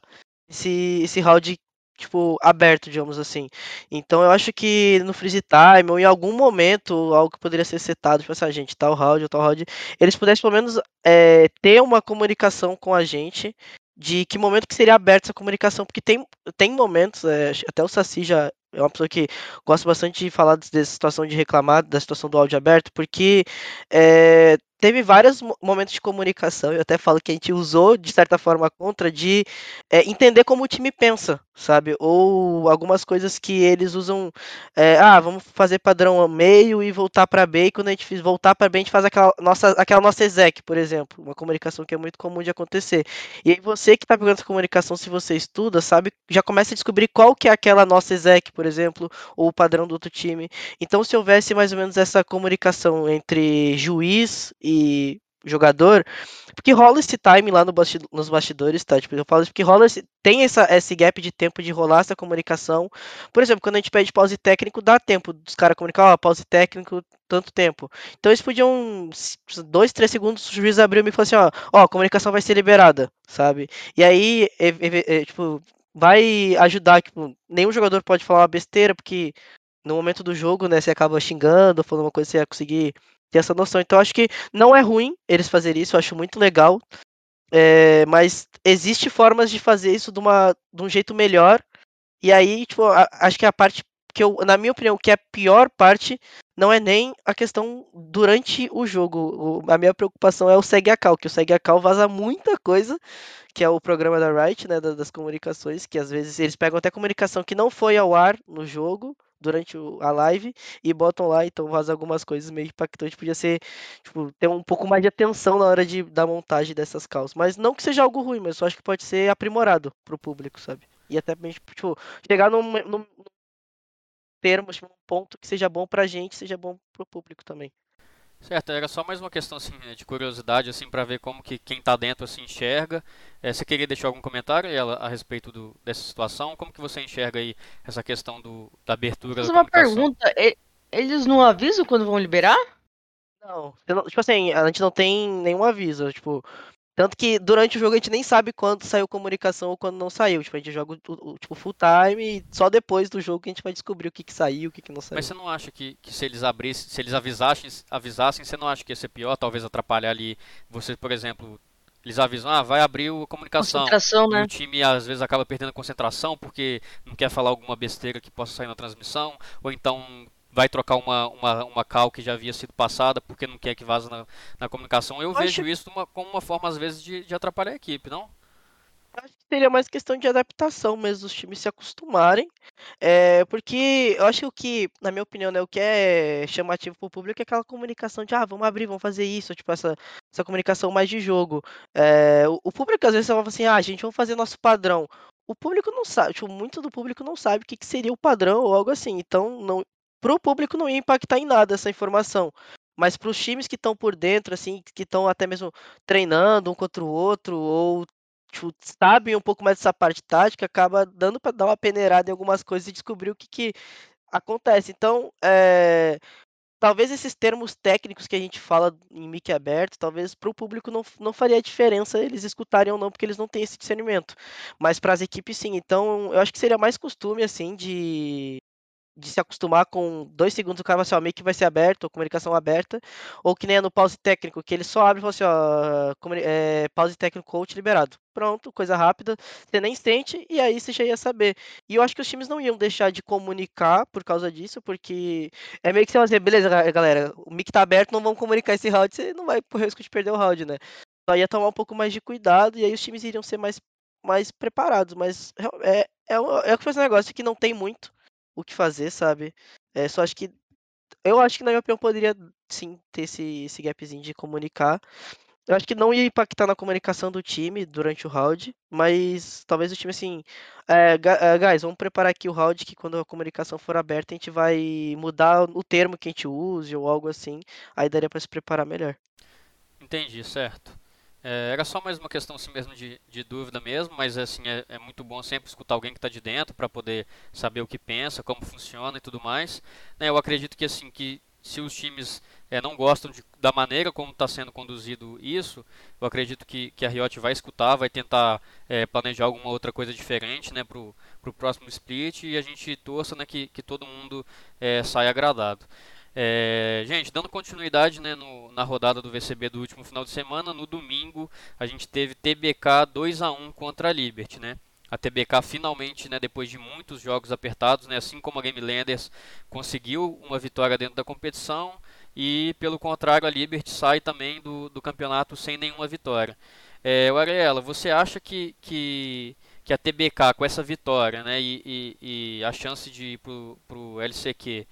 S3: esse, esse round tipo, aberto, digamos assim. Então eu acho que no freeze time ou em algum momento, algo que poderia ser setado, tipo assim, a ah, gente, tal round, tal round, eles pudessem pelo menos é, ter uma comunicação com a gente de que momento que seria aberta essa comunicação, porque tem, tem momentos, é, até o Saci já é uma pessoa que gosta bastante de falar dessa situação de reclamar, da situação do áudio aberto, porque é, teve vários momentos de comunicação, eu até falo que a gente usou, de certa forma, contra, de é, entender como o time pensa, sabe? Ou algumas coisas que eles usam, é, ah, vamos fazer padrão meio e voltar para B, e quando a gente voltar para B, a gente faz aquela nossa, aquela nossa exec, por exemplo, uma comunicação que é muito comum de acontecer. E aí você que está pegando essa comunicação, se você estuda, sabe, já começa a descobrir qual que é aquela nossa exec, por exemplo, ou o padrão do outro time. Então, se houvesse mais ou menos essa comunicação entre juiz e jogador, porque rola esse time lá no bastidor, nos bastidores, tá? Tipo, eu falo isso porque rola esse, tem essa, esse gap de tempo de rolar essa comunicação. Por exemplo, quando a gente pede pause técnico, dá tempo dos caras comunicar, ó, pause técnico, tanto tempo. Então eles podiam, dois, três segundos, o juiz abriu e falou assim, ó, ó, a comunicação vai ser liberada, sabe? E aí, é, é, é, tipo, vai ajudar, tipo, nenhum jogador pode falar uma besteira, porque no momento do jogo, né, você acaba xingando, falando uma coisa, você vai conseguir ter essa noção. Então acho que não é ruim eles fazerem isso, eu acho muito legal. É, mas existe formas de fazer isso de, uma, de um jeito melhor. E aí, tipo, a, acho que a parte que eu, na minha opinião, que é a pior parte não é nem a questão durante o jogo. O, a minha preocupação é o segue a cal, que o segue a cal vaza muita coisa, que é o programa da Riot, né, das, das comunicações, que às vezes eles pegam até comunicação que não foi ao ar no jogo durante a live e botam lá, então vaza algumas coisas meio impactantes. Podia ser, tipo, ter um pouco mais de atenção na hora de, da montagem dessas calls. Mas não que seja algo ruim, mas eu acho que pode ser aprimorado pro público, sabe? E até, tipo, chegar num, num termo, tipo, um ponto que seja bom pra gente, seja bom pro público também.
S1: Certo, era só mais uma questão assim, de curiosidade assim para ver como que quem está dentro assim enxerga. É, você queria deixar algum comentário ela, a respeito do, dessa situação? Como que você enxerga aí essa questão do, da abertura Mas da uma pergunta,
S2: eles não avisam quando vão liberar?
S3: Não, tipo assim, a gente não tem nenhum aviso, tipo, tanto que durante o jogo a gente nem sabe quando saiu comunicação ou quando não saiu. Tipo, a gente joga o, o tipo, full time e só depois do jogo que a gente vai descobrir o que, que saiu, o que, que não saiu.
S1: Mas você não acha que, que se eles abrissem, se eles avisassem, avisassem, você não acha que ia ser pior? Talvez atrapalhar ali. Você, por exemplo, eles avisam, ah, vai abrir a comunicação.
S2: Concentração, né?
S1: E o time às vezes acaba perdendo concentração porque não quer falar alguma besteira que possa sair na transmissão, ou então vai trocar uma, uma, uma cal que já havia sido passada porque não quer que vaza na, na comunicação. Eu, vejo isso uma, como uma forma, às vezes, de, de atrapalhar a equipe, não?
S3: Acho que seria mais questão de adaptação mesmo, dos times se acostumarem. É, porque eu acho que o que, na minha opinião, né, o que é chamativo para o público é aquela comunicação de, ah, vamos abrir, vamos fazer isso, tipo, essa, essa comunicação mais de jogo. É, o, o, público às vezes fala assim, ah, gente, vamos fazer nosso padrão. O público não sabe, tipo, muito do público não sabe o que, que seria o padrão ou algo assim. Então, não, para o público não ia impactar em nada essa informação. Mas para os times que estão por dentro, assim, que estão até mesmo treinando um contra o outro, ou tipo, sabem um pouco mais dessa parte tática, acaba dando para dar uma peneirada em algumas coisas e descobrir o que, que acontece. Então, é, talvez esses termos técnicos que a gente fala em mic aberto, talvez para o público não, não faria diferença eles escutarem ou não, porque eles não têm esse discernimento. Mas para as equipes, sim. Então, eu acho que seria mais costume, assim, de de se acostumar com dois segundos o cara vai assim, ó, meio que vai ser aberto, ou comunicação aberta, ou que nem é no pause técnico, que ele só abre e fala assim, ó, é, pause técnico coach liberado. Pronto, coisa rápida, você nem sente, e aí você já ia saber. E eu acho que os times não iam deixar de comunicar por causa dizer porque é meio que você vai dizer, beleza, galera, o mic tá aberto, não vamos comunicar esse round, você não vai correr o risco de perder o round, né? Só ia tomar um pouco mais de cuidado, e aí os times iriam ser mais, mais preparados, mas é, é, é, o que faz um negócio que não tem muito, o que fazer, sabe? É, só acho que. Eu acho que na minha opinião poderia sim ter esse, esse gapzinho de comunicar. Eu acho que não ia impactar na comunicação do time durante o round, mas talvez o time assim. É, é, guys, vamos preparar aqui o round que quando a comunicação for aberta a gente vai mudar o termo que a gente use ou algo assim. Aí daria para se preparar melhor.
S1: Entendi, certo. É, era só mais uma questão assim mesmo de, de dúvida mesmo, mas assim é, é, muito bom sempre escutar alguém que está de dentro para poder saber o que pensa, como funciona e tudo mais. Né, eu acredito que assim que se os times é, não gostam de, da maneira como está sendo conduzido isso, eu acredito que, que a Riot vai escutar, vai tentar é, planejar alguma outra coisa diferente né, para o próximo split e a gente torça né, que, que todo mundo é, saia agradado. É, gente, dando continuidade né, no, na rodada do VCB do último final de semana, no domingo a gente teve TBK 2 a 1 contra a Liberty, né? A TBK finalmente, né, depois de muitos jogos apertados, né, assim como a Game Landers conseguiu uma vitória dentro da competição e pelo contrário a Liberty sai também do, do campeonato sem nenhuma vitória. É, Ariela, você acha que, que, que a TBK com essa vitória né, e, e, e a chance de ir para o LCQ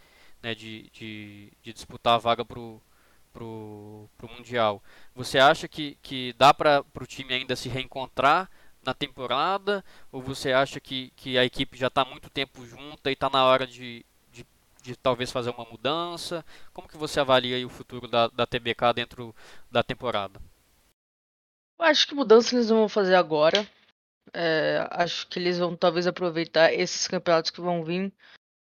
S1: né, de, de, de, disputar a vaga para o Mundial. Você acha que, que dá para o time ainda se reencontrar na temporada? Ou você acha que, que a equipe já está muito tempo junta e está na hora de, de de talvez fazer uma mudança? Como que você avalia o futuro da, da TBK dentro da temporada?
S2: Eu acho que mudança eles vão fazer agora. É, acho que eles vão talvez aproveitar esses campeonatos que vão vir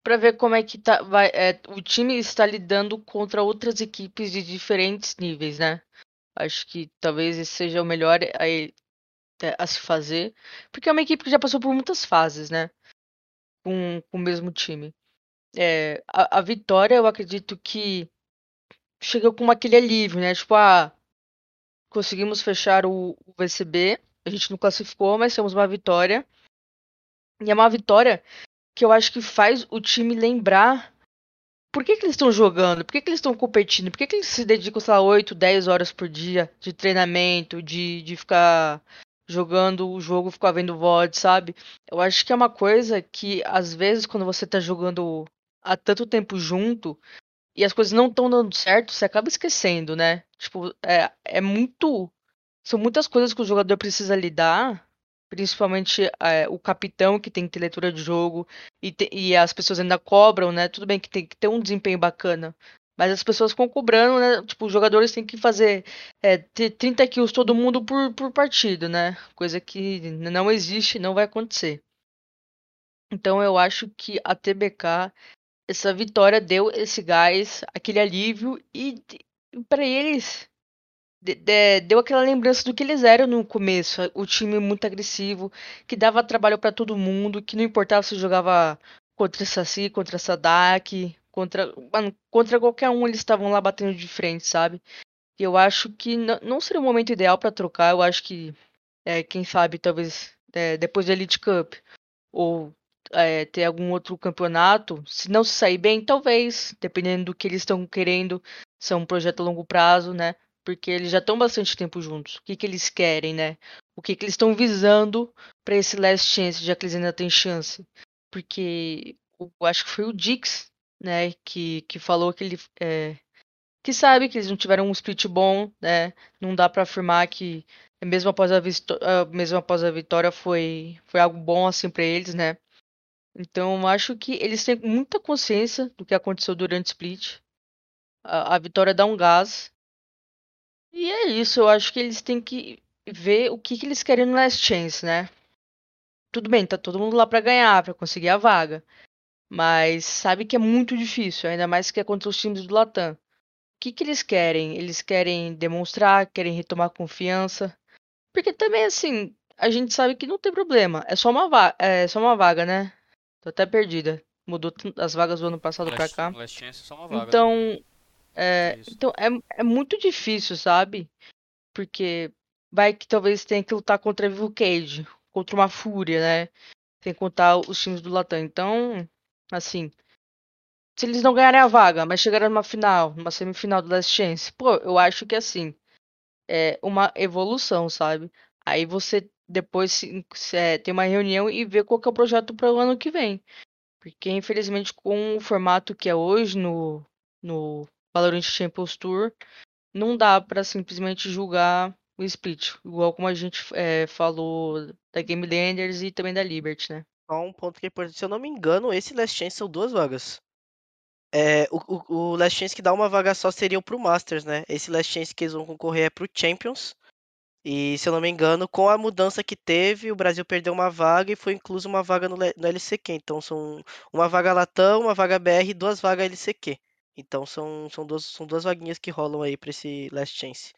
S2: para ver como é que tá, vai, é, o time está lidando contra outras equipes de diferentes níveis, né? Acho que talvez esse seja o melhor a, a se fazer, porque é uma equipe que já passou por muitas fases, né? Com, com o mesmo time. É, a, a, vitória, eu acredito que chegou com aquele alívio, né? Tipo, ah, conseguimos fechar o, o VCB, a gente não classificou, mas temos uma vitória. E é uma vitória que eu acho que faz o time lembrar por que, que eles estão jogando, por que, que eles estão competindo, por que, que eles se dedicam, sei lá, 8, 10 horas por dia de treinamento, de, de ficar jogando o jogo, ficar vendo VOD, sabe? Eu acho que é uma coisa que, às vezes, quando você tá jogando há tanto tempo junto e as coisas não estão dando certo, você acaba esquecendo, né? Tipo, é, é muito. São muitas coisas que o jogador precisa lidar principalmente é, o capitão que tem que ter leitura de jogo e, te, e, as pessoas ainda cobram, né? Tudo bem que tem que ter um desempenho bacana, mas as pessoas ficam cobrando, né? Tipo, os jogadores têm que fazer é, ter 30 kills todo mundo por, por partido, né? Coisa que não existe, não vai acontecer. Então eu acho que a TBK, essa vitória deu esse gás, aquele alívio e para eles de, de, deu aquela lembrança do que eles eram no começo. O time muito agressivo, que dava trabalho para todo mundo, que não importava se jogava contra Saci, contra Sadak, contra, mano, contra qualquer um, eles estavam lá batendo de frente, sabe? E eu acho que não seria o momento ideal para trocar. Eu acho que, é, quem sabe, talvez é, depois da Elite Cup ou é, ter algum outro campeonato, se não se sair bem, talvez, dependendo do que eles estão querendo, são um projeto a longo prazo, né? Porque eles já estão bastante tempo juntos. O que, que eles querem, né? O que, que eles estão visando para esse last chance, já que eles ainda têm chance? Porque eu acho que foi o Dix, né, que, que falou que ele é, que sabe que eles não tiveram um split bom, né? Não dá para afirmar que mesmo após a, mesmo após a vitória foi foi algo bom assim para eles, né? Então eu acho que eles têm muita consciência do que aconteceu durante o split. A, a vitória dá um gás e é isso, eu acho que eles têm que ver o que, que eles querem no Last Chance, né? Tudo bem, tá todo mundo lá para ganhar, para conseguir a vaga. Mas sabe que é muito difícil, ainda mais que é contra os times do Latam. O que, que eles querem? Eles querem demonstrar, querem retomar confiança. Porque também, assim, a gente sabe que não tem problema. É só uma, vaga, é só uma vaga, né? Tô até perdida. Mudou as vagas do ano passado pra cá.
S1: Last Chance é só uma vaga.
S2: Então, né? É, então é, é muito difícil, sabe? Porque vai que talvez tenha que lutar contra a Evil Cage, contra uma Fúria, né? Sem contar os times do Latam. Então, assim, se eles não ganharem a vaga, mas chegarem numa final, numa semifinal do Last Chance, pô, eu acho que assim, é uma evolução, sabe? Aí você depois se, se, é, tem uma reunião e vê qual que é o projeto para o ano que vem. Porque infelizmente com o formato que é hoje no, no Valorant Champions Tour, não dá para simplesmente julgar o split, igual como a gente é, falou da Game Landers e também da Liberty, né?
S3: Só um ponto que é importante, se eu não me engano, esse Last Chance são duas vagas. É, o, o, o, Last Chance que dá uma vaga só seria pro Masters, né? Esse Last Chance que eles vão concorrer é pro Champions. E se eu não me engano, com a mudança que teve, o Brasil perdeu uma vaga e foi incluso uma vaga no, no LCQ. Então são uma vaga Latam, uma vaga BR e duas vagas LCQ. Então são, são, duas, são duas vaguinhas que rolam aí pra esse Last Chance.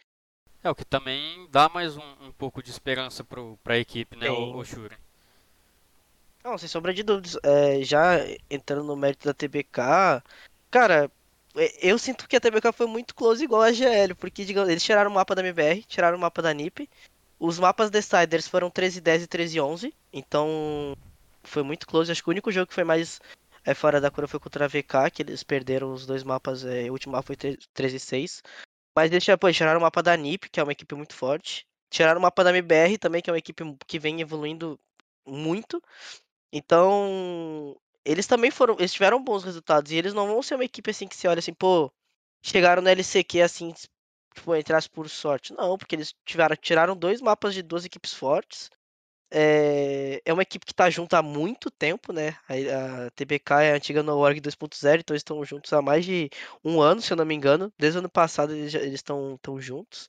S1: É, o que também dá mais um, um pouco de esperança pro, pra equipe, né, o, o Shuri.
S3: Não, sem sombra de dúvidas. É, já entrando no mérito da TBK, cara, é, eu sinto que a TBK foi muito close igual a GL, porque digamos, eles tiraram o mapa da MBR, tiraram o mapa da NiP. Os mapas Deciders foram 13-10 e 13-11, então foi muito close. Acho que o único jogo que foi mais é, fora da cura foi contra a VK, que eles perderam os dois mapas. É, o último mapa foi 13 e 6. Mas deixa, pô, tiraram o mapa da NiP, que é uma equipe muito forte. Tiraram o mapa da MBR também, que é uma equipe que vem evoluindo muito. Então, eles também foram, eles tiveram bons resultados e eles não vão ser uma equipe assim que se olha assim, pô, chegaram no LCQ assim, tipo, entrasse por sorte. Não, porque eles tiveram, tiraram dois mapas de duas equipes fortes. É, é uma equipe que está junto há muito tempo, né? A, a TBK é a antiga No Org 2.0, então eles estão juntos há mais de um ano, se eu não me engano. Desde o ano passado eles estão juntos.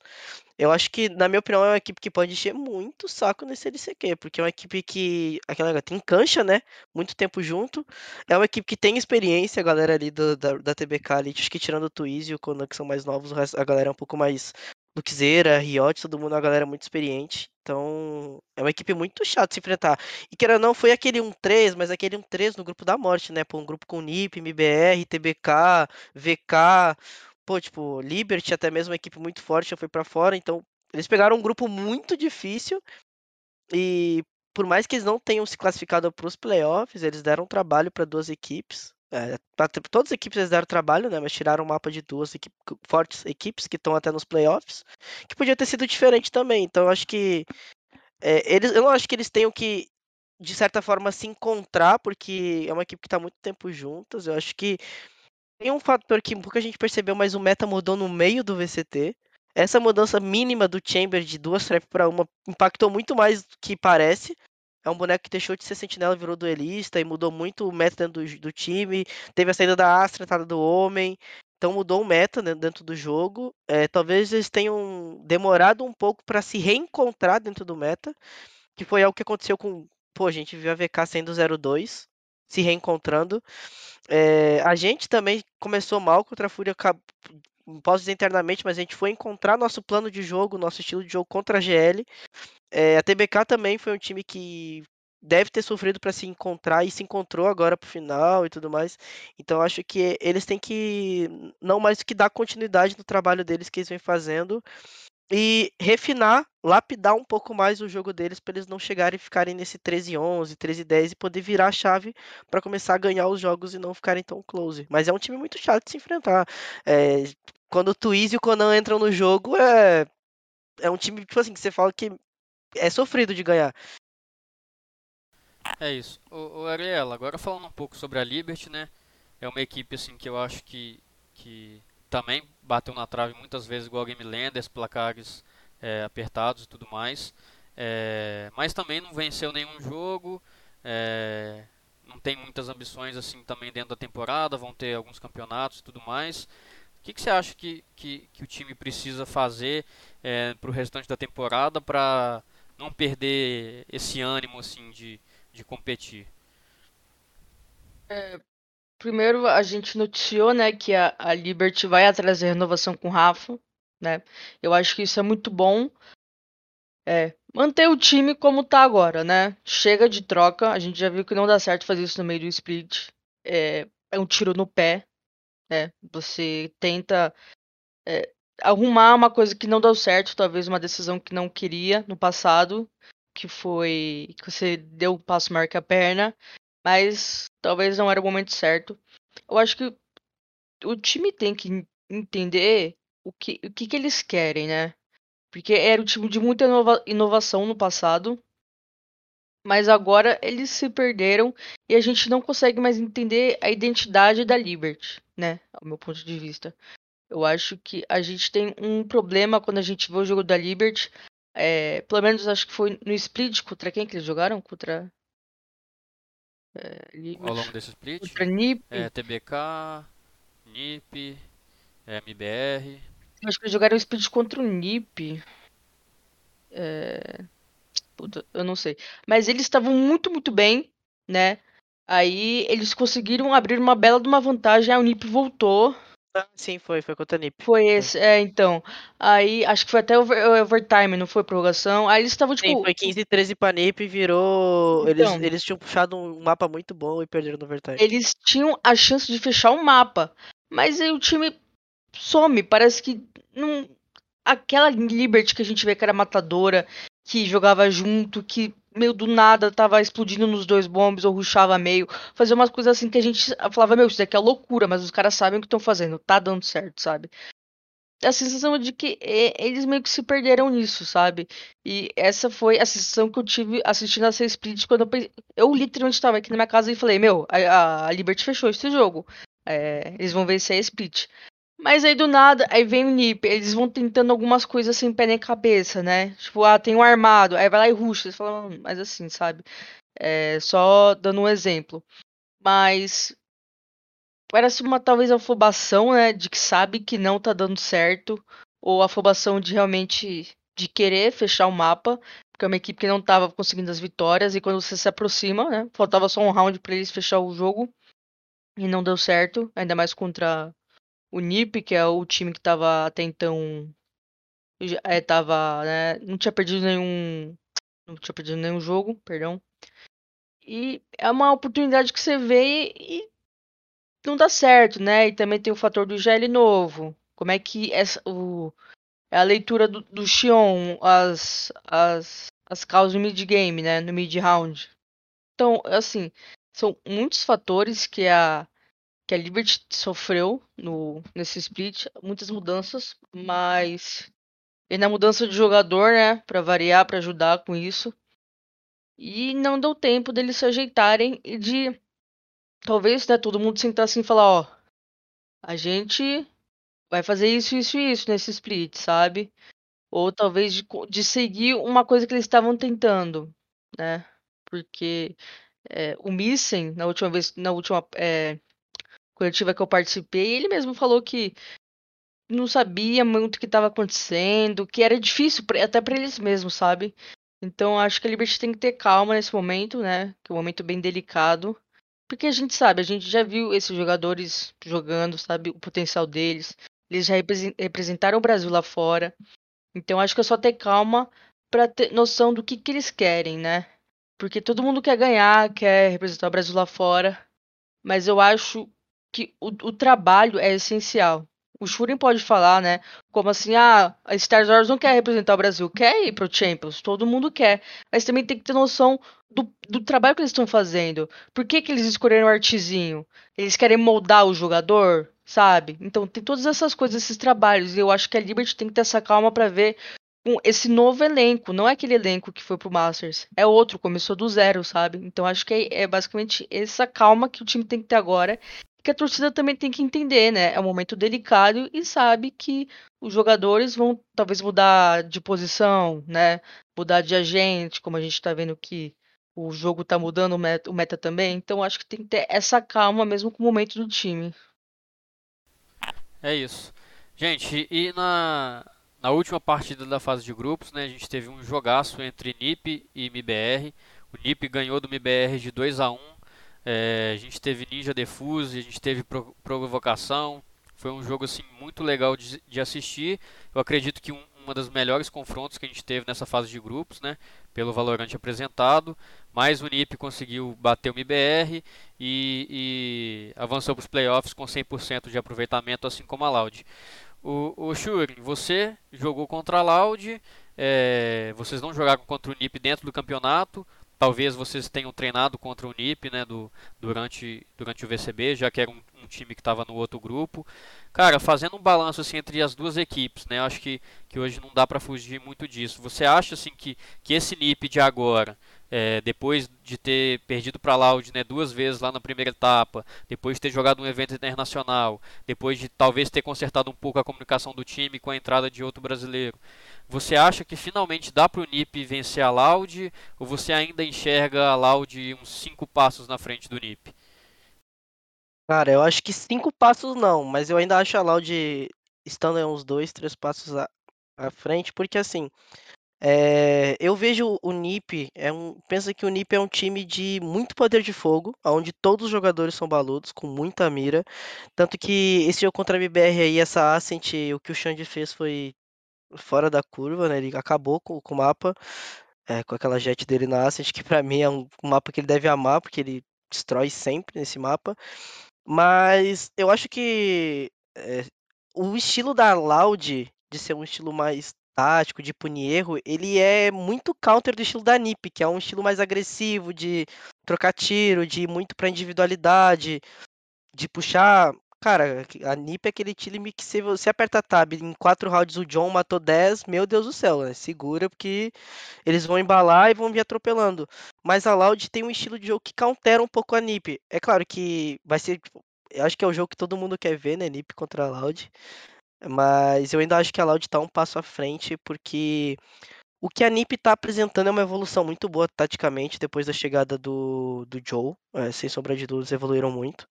S3: Eu acho que, na minha opinião, é uma equipe que pode encher muito saco nesse LCQ, porque é uma equipe que. Aquela tem cancha, né? Muito tempo junto. É uma equipe que tem experiência, a galera ali do, da, da TBK ali, acho que tirando o Twizy e o Conan, que são mais novos, a galera é um pouco mais Luxeira, Riot, todo mundo é uma galera muito experiente. Então, é uma equipe muito chata de se enfrentar. E que era não foi aquele 1-3, mas aquele 1-3 no grupo da morte, né? Pô, um grupo com NiP, MBR, TBK, VK, pô, tipo, Liberty, até mesmo uma equipe muito forte, já foi para fora. Então, eles pegaram um grupo muito difícil e por mais que eles não tenham se classificado para os playoffs, eles deram trabalho para duas equipes. É, todas as equipes deram trabalho, né? Mas tiraram o mapa de duas fortes equipes que estão até nos playoffs, que podia ter sido diferente também. Então eu acho que é, eles, eu não acho que eles tenham que de certa forma se encontrar, porque é uma equipe que está muito tempo juntas. Eu acho que tem um fator que pouca gente percebeu, mas o meta mudou no meio do VCT. Essa mudança mínima do Chamber de duas trap para uma impactou muito mais do que parece. É um boneco que deixou de ser sentinela, virou duelista e mudou muito o meta dentro do, do time. Teve a saída da Astra, a entrada do Homem. Então mudou o meta né, dentro do jogo. É, talvez eles tenham demorado um pouco para se reencontrar dentro do meta. Que foi algo que aconteceu com. Pô, a gente viu a VK sendo 0-2, se reencontrando. É, a gente também começou mal contra a Fúria. Não posso dizer internamente, mas a gente foi encontrar nosso plano de jogo, nosso estilo de jogo contra a GL. É, a TBK também foi um time que deve ter sofrido para se encontrar e se encontrou agora pro final e tudo mais. Então acho que eles têm que não mais que dar continuidade no trabalho deles que eles vêm fazendo e refinar, lapidar um pouco mais o jogo deles para eles não chegarem e ficarem nesse 13-11, 13-10 e poder virar a chave para começar a ganhar os jogos e não ficarem tão close. Mas é um time muito chato de se enfrentar. É, quando o Twiz e o Conan entram no jogo, é, é um time tipo assim, que você fala que é sofrido de ganhar.
S1: É isso. O, o Ariel, agora falando um pouco sobre a Liberty, né? É uma equipe assim que eu acho que, que também bateu na trave muitas vezes igual a Game Landers, placares é, apertados e tudo mais. É, mas também não venceu nenhum jogo. É, não tem muitas ambições assim também dentro da temporada. Vão ter alguns campeonatos e tudo mais. Que, que você acha que, que, que o time precisa fazer é, para o restante da temporada para não perder esse ânimo assim de, de competir?
S2: É, primeiro a gente noticiou, né, que a, a Liberty vai atrás da renovação com o Rafa, né? Eu acho que isso é muito bom. É, manter o time como tá agora, né? Chega de troca, a gente já viu que não dá certo fazer isso no meio do split. É, é um tiro no pé, né? Você tenta é, arrumar uma coisa que não deu certo, talvez uma decisão que não queria no passado, que foi que você deu um passo maior que a perna, mas talvez não era o momento certo. Eu acho que o time tem que entender o que, o que, que eles querem, né? Porque era um time de muita inova inovação no passado, mas agora eles se perderam e a gente não consegue mais entender a identidade da Liberty, né? Ao meu ponto de vista. Eu acho que a gente tem um problema quando a gente vê o jogo da Liberty. É, pelo menos acho que foi no split contra quem que eles jogaram? Contra.
S1: É, Liberty. Ao longo desse split?
S2: Contra NIP.
S1: É, TBK, NIP, MBR.
S2: Acho que eles jogaram o split contra o NIP. É... Puta, eu não sei. Mas eles estavam muito, muito bem, né? Aí eles conseguiram abrir uma bela de uma vantagem. Aí o NIP voltou.
S3: Ah, sim, foi, foi contra a NiP.
S2: Foi esse, é, então. Aí, acho que foi até over, overtime, não foi prorrogação. Aí eles estavam, tipo...
S3: Sim, foi 15 e 13 pra NiP e virou... Então, eles, eles tinham puxado um mapa muito bom e perderam no overtime.
S2: Eles tinham a chance de fechar o mapa. Mas aí o time some, parece que não... Aquela Liberty que a gente vê que era matadora, que jogava junto, que meio do nada tava explodindo nos dois bombs ou ruxava meio. Fazia umas coisas assim que a gente falava, meu, isso daqui é loucura, mas os caras sabem o que estão fazendo, tá dando certo, sabe? A sensação de que eles meio que se perderam nisso, sabe? E essa foi a sensação que eu tive assistindo a ser split quando eu pensei, Eu literalmente estava aqui na minha casa e falei, meu, a, a Liberty fechou esse jogo. É, eles vão vencer a split. Mas aí do nada, aí vem o NIP, eles vão tentando algumas coisas sem pé nem cabeça, né? Tipo, ah, tem um armado, aí vai lá e ruxa, eles falam, "Hum, mas assim, sabe? É, só dando um exemplo. Mas parece uma talvez afobação, né, de que sabe que não tá dando certo, ou afobação de realmente de querer fechar o mapa, porque é uma equipe que não tava conseguindo as vitórias e quando você se aproxima, né, faltava só um round para eles fechar o jogo e não deu certo, ainda mais contra o NiP, que é o time que tava até então é, tava, né, não tinha perdido nenhum não tinha perdido nenhum jogo, perdão. E é uma oportunidade que você vê e não dá certo, né? E também tem o fator do GL novo. Como é que essa, o, é a leitura do, do Xion, as, as, as causas no mid-game, né? No mid-round. Então, assim, são muitos fatores que a, que a Liberty sofreu no, nesse split, muitas mudanças, mas e na mudança de jogador, né? Pra variar, pra ajudar com isso. E não deu tempo deles se ajeitarem e de talvez, né, todo mundo sentar assim e falar, ó, a gente vai fazer isso, isso e isso nesse split, sabe? Ou talvez de, de seguir uma coisa que eles estavam tentando, né? Porque é, o Missen, na última vez, na última é, coletiva que eu participei, ele mesmo falou que não sabia muito o que estava acontecendo, que era difícil até para eles mesmos, sabe? Então acho que a Liberty tem que ter calma nesse momento, né? Que é um momento bem delicado. Porque a gente sabe, a gente já viu esses jogadores jogando, sabe, o potencial deles. Eles já represen- representaram o Brasil lá fora. Então acho que é só ter calma pra ter noção do que, que eles querem, né? Porque todo mundo quer ganhar, quer representar o Brasil lá fora. Mas eu acho que o, o trabalho é essencial. O Shuren pode falar, né? Como assim, ah, a Star Wars não quer representar o Brasil, quer ir pro Champions, todo mundo quer. Mas também tem que ter noção do, do trabalho que eles estão fazendo. Por que, que eles escolheram o artezinho? Eles querem moldar o jogador, sabe? Então tem todas essas coisas, esses trabalhos. E eu acho que a Liberty tem que ter essa calma pra ver esse novo elenco. Não é aquele elenco que foi pro Masters. É outro, começou do zero, sabe? Então acho que é, é basicamente essa calma que o time tem que ter agora. Que a torcida também tem que entender, né? É um momento delicado e sabe que os jogadores vão talvez mudar de posição, né? Mudar de agente, como a gente tá vendo que o jogo tá mudando o meta, o meta também. Então acho que tem que ter essa calma mesmo com o momento do time.
S1: É isso. Gente, e na, na última partida da fase de grupos, né, a gente teve um jogaço entre NiP e MBR. O NiP ganhou do MBR de 2 a 1. É, a gente teve Ninja Defuse, a gente teve pro- provocação. Foi um jogo assim muito legal de, de assistir. Eu acredito que um, uma das melhores confrontos que a gente teve nessa fase de grupos, né, pelo Valorant apresentado. Mas o NiP conseguiu bater o MBR e, e avançou para os playoffs com 100% de aproveitamento, assim como a Loud. O, o Shurin, você jogou contra a Loud, é, vocês não jogaram contra o NiP dentro do campeonato, talvez vocês tenham treinado contra o NiP né, do, durante, durante o VCB, já que era um, um time que estava no outro grupo. Cara, fazendo um balanço assim, entre as duas equipes, né, acho que, que hoje não dá para fugir muito disso. Você acha assim, que, que esse NiP de agora é, depois de ter perdido para a Loud né, duas vezes lá na primeira etapa, depois de ter jogado um evento internacional, depois de talvez ter consertado um pouco a comunicação do time com a entrada de outro brasileiro, você acha que finalmente dá para o NiP vencer a Loud ou você ainda enxerga a Loud uns cinco passos na frente do NiP?
S3: Cara, eu acho que cinco passos não, mas eu ainda acho a Loud estando uns dois, três passos à, à frente, porque assim, é, eu vejo o NiP, é um, pensa que o NiP é um time de muito poder de fogo, onde todos os jogadores são baludos, com muita mira, tanto que esse jogo contra a MBR aí, essa Ascent, o que o Xande fez foi fora da curva, né, ele acabou com, com o mapa, é, com aquela jet dele na Ascent, que pra mim é um, um mapa que ele deve amar, porque ele destrói sempre nesse mapa, mas eu acho que é, o estilo da Loud, de ser um estilo mais tático, de punir erro, ele é muito counter do estilo da NiP, que é um estilo mais agressivo, de trocar tiro, de ir muito pra individualidade, de puxar. Cara, a NiP é aquele time que se você aperta tab em 4 rounds o John matou 10, meu Deus do céu, né? Segura porque eles vão embalar e vão vir atropelando. Mas a Loud tem um estilo de jogo que countera um pouco a NiP. É claro que vai ser tipo, eu acho que é o jogo que todo mundo quer ver, né? NiP contra a Loud. Mas eu ainda acho que a Loud tá um passo à frente, porque o que a NiP tá apresentando é uma evolução muito boa taticamente depois da chegada do, do Joe. É, sem sombra de dúvidas, evoluíram muito.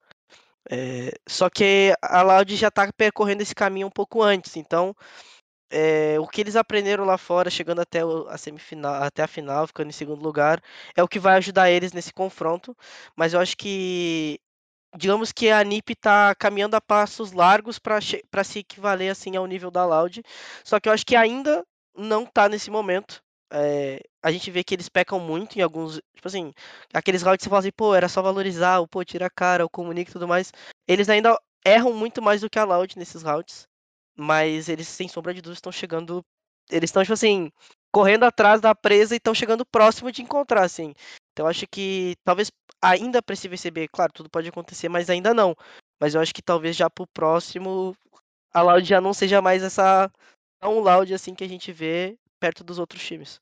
S3: É, só que a Loud já tá percorrendo esse caminho um pouco antes, então é, o que eles aprenderam lá fora, chegando até a semifinal, até a final, ficando em segundo lugar, é o que vai ajudar eles nesse confronto. Mas eu acho que, digamos que a NiP está caminhando a passos largos para se equivaler assim ao nível da Loud. Só que eu acho que ainda não está nesse momento. É, a gente vê que eles pecam muito em alguns. Tipo assim, aqueles rounds que você fala assim, pô, era só valorizar, o pô, tira a cara, o comunica e tudo mais. Eles ainda erram muito mais do que a Loud nesses rounds. Mas eles, sem sombra de dúvida, estão chegando. Eles estão, tipo assim, correndo atrás da presa e estão chegando próximo de encontrar, assim. Então acho que talvez ainda para esse VCB, claro, tudo pode acontecer, mas ainda não. Mas eu acho que talvez já pro próximo a Loud já não seja mais essa tão Loud assim que a gente vê perto dos outros times.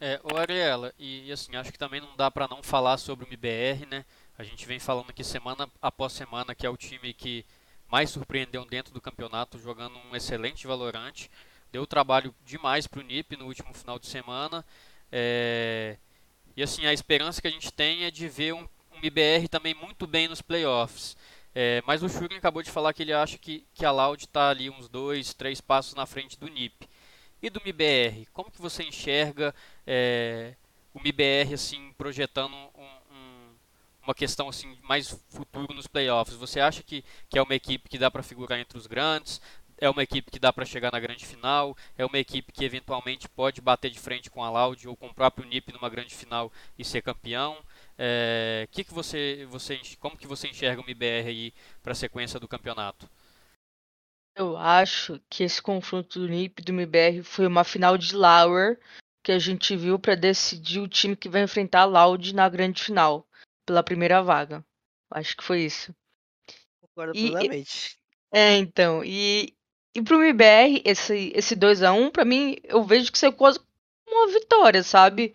S1: É, o Ariela, e, e, assim, acho que também não dá para não falar sobre o MBR, né? A gente vem falando aqui semana após semana que é o time que mais surpreendeu dentro do campeonato, jogando um excelente Valorante. Deu trabalho demais para o NiP no último final de semana. É... E assim, a esperança que a gente tem é de ver um, um IBR também muito bem nos playoffs. É, mas o Shurin acabou de falar que ele acha que, que a Loud está ali uns dois, três passos na frente do NiP. E do MIBR, como que você enxerga é, o MIBR assim, projetando uma questão assim mais futuro nos playoffs. Você acha que, que é uma equipe que dá para figurar entre os grandes? É uma equipe que dá para chegar na grande final? É uma equipe que eventualmente pode bater de frente com a Loud ou com o próprio NiP numa grande final e ser campeão? É, que que você, você, como que você enxerga o MBR aí para a sequência do campeonato?
S2: Eu acho que esse confronto do NiP e do MBR foi uma final de Lauer que a gente viu para decidir o time que vai enfrentar a Loud na grande final pela primeira vaga. Acho que foi isso.
S3: Concordo e, plenamente.
S2: É, então, e, e pro MBR, esse, esse 2x1, pra mim, eu vejo que isso é quase uma vitória, sabe?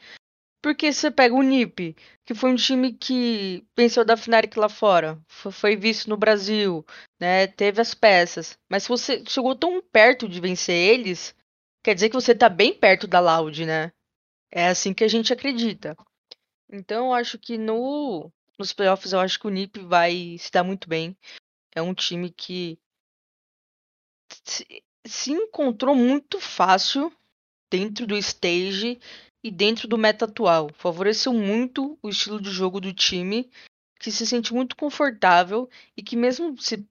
S2: Porque você pega o NIP, que foi um time que venceu da Fnatic lá fora, foi visto no Brasil, né? Teve as peças. Mas se você chegou tão perto de vencer eles, quer dizer que você tá bem perto da Loud, né? É assim que a gente acredita. Então, eu acho que no, nos playoffs, eu acho que o NiP vai se dar muito bem. É um time que se, encontrou muito fácil dentro do stage e dentro do meta atual. Favoreceu muito o estilo de jogo do time, que se sente muito confortável e que mesmo se,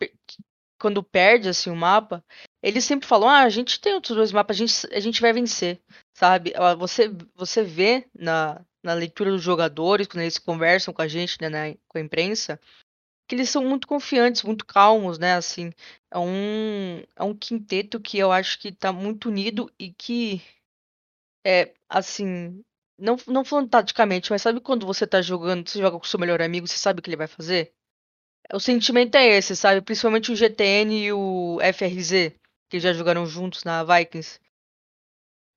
S2: quando perde assim o mapa, eles sempre falam: "Ah, a gente tem outros dois mapas, a gente, a gente vai vencer", sabe? Você você vê na na leitura dos jogadores, quando eles conversam com a gente, né, na, com a imprensa, que eles são muito confiantes, muito calmos, né, assim, é um, é um quinteto que eu acho que tá muito unido e que, é, assim, não, não falando taticamente, mas sabe quando você tá jogando, você joga com o seu melhor amigo, você sabe o que ele vai fazer? O sentimento é esse, sabe? Principalmente o GTN e o FRZ, que já jogaram juntos na Vikings.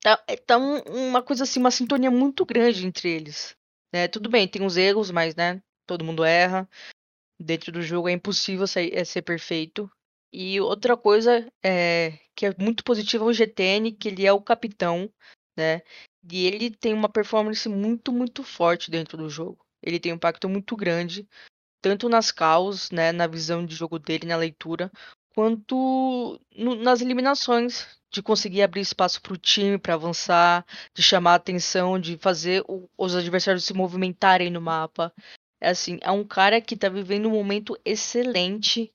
S2: Tá, é, tá um, uma coisa assim, uma sintonia muito grande entre eles. Né? Tudo bem, tem uns erros, mas né, todo mundo erra. Dentro do jogo é impossível ser, é ser perfeito. E outra coisa é, que é muito positiva é o GTN, que ele é o capitão, né? E ele tem uma performance muito, muito forte dentro do jogo. Ele tem um impacto muito grande, tanto nas calls, né, na visão de jogo dele, na leitura, quanto no, nas eliminações, de conseguir abrir espaço para o time para avançar, de chamar a atenção, de fazer o, os adversários se movimentarem no mapa. Assim, é um cara que está vivendo um momento excelente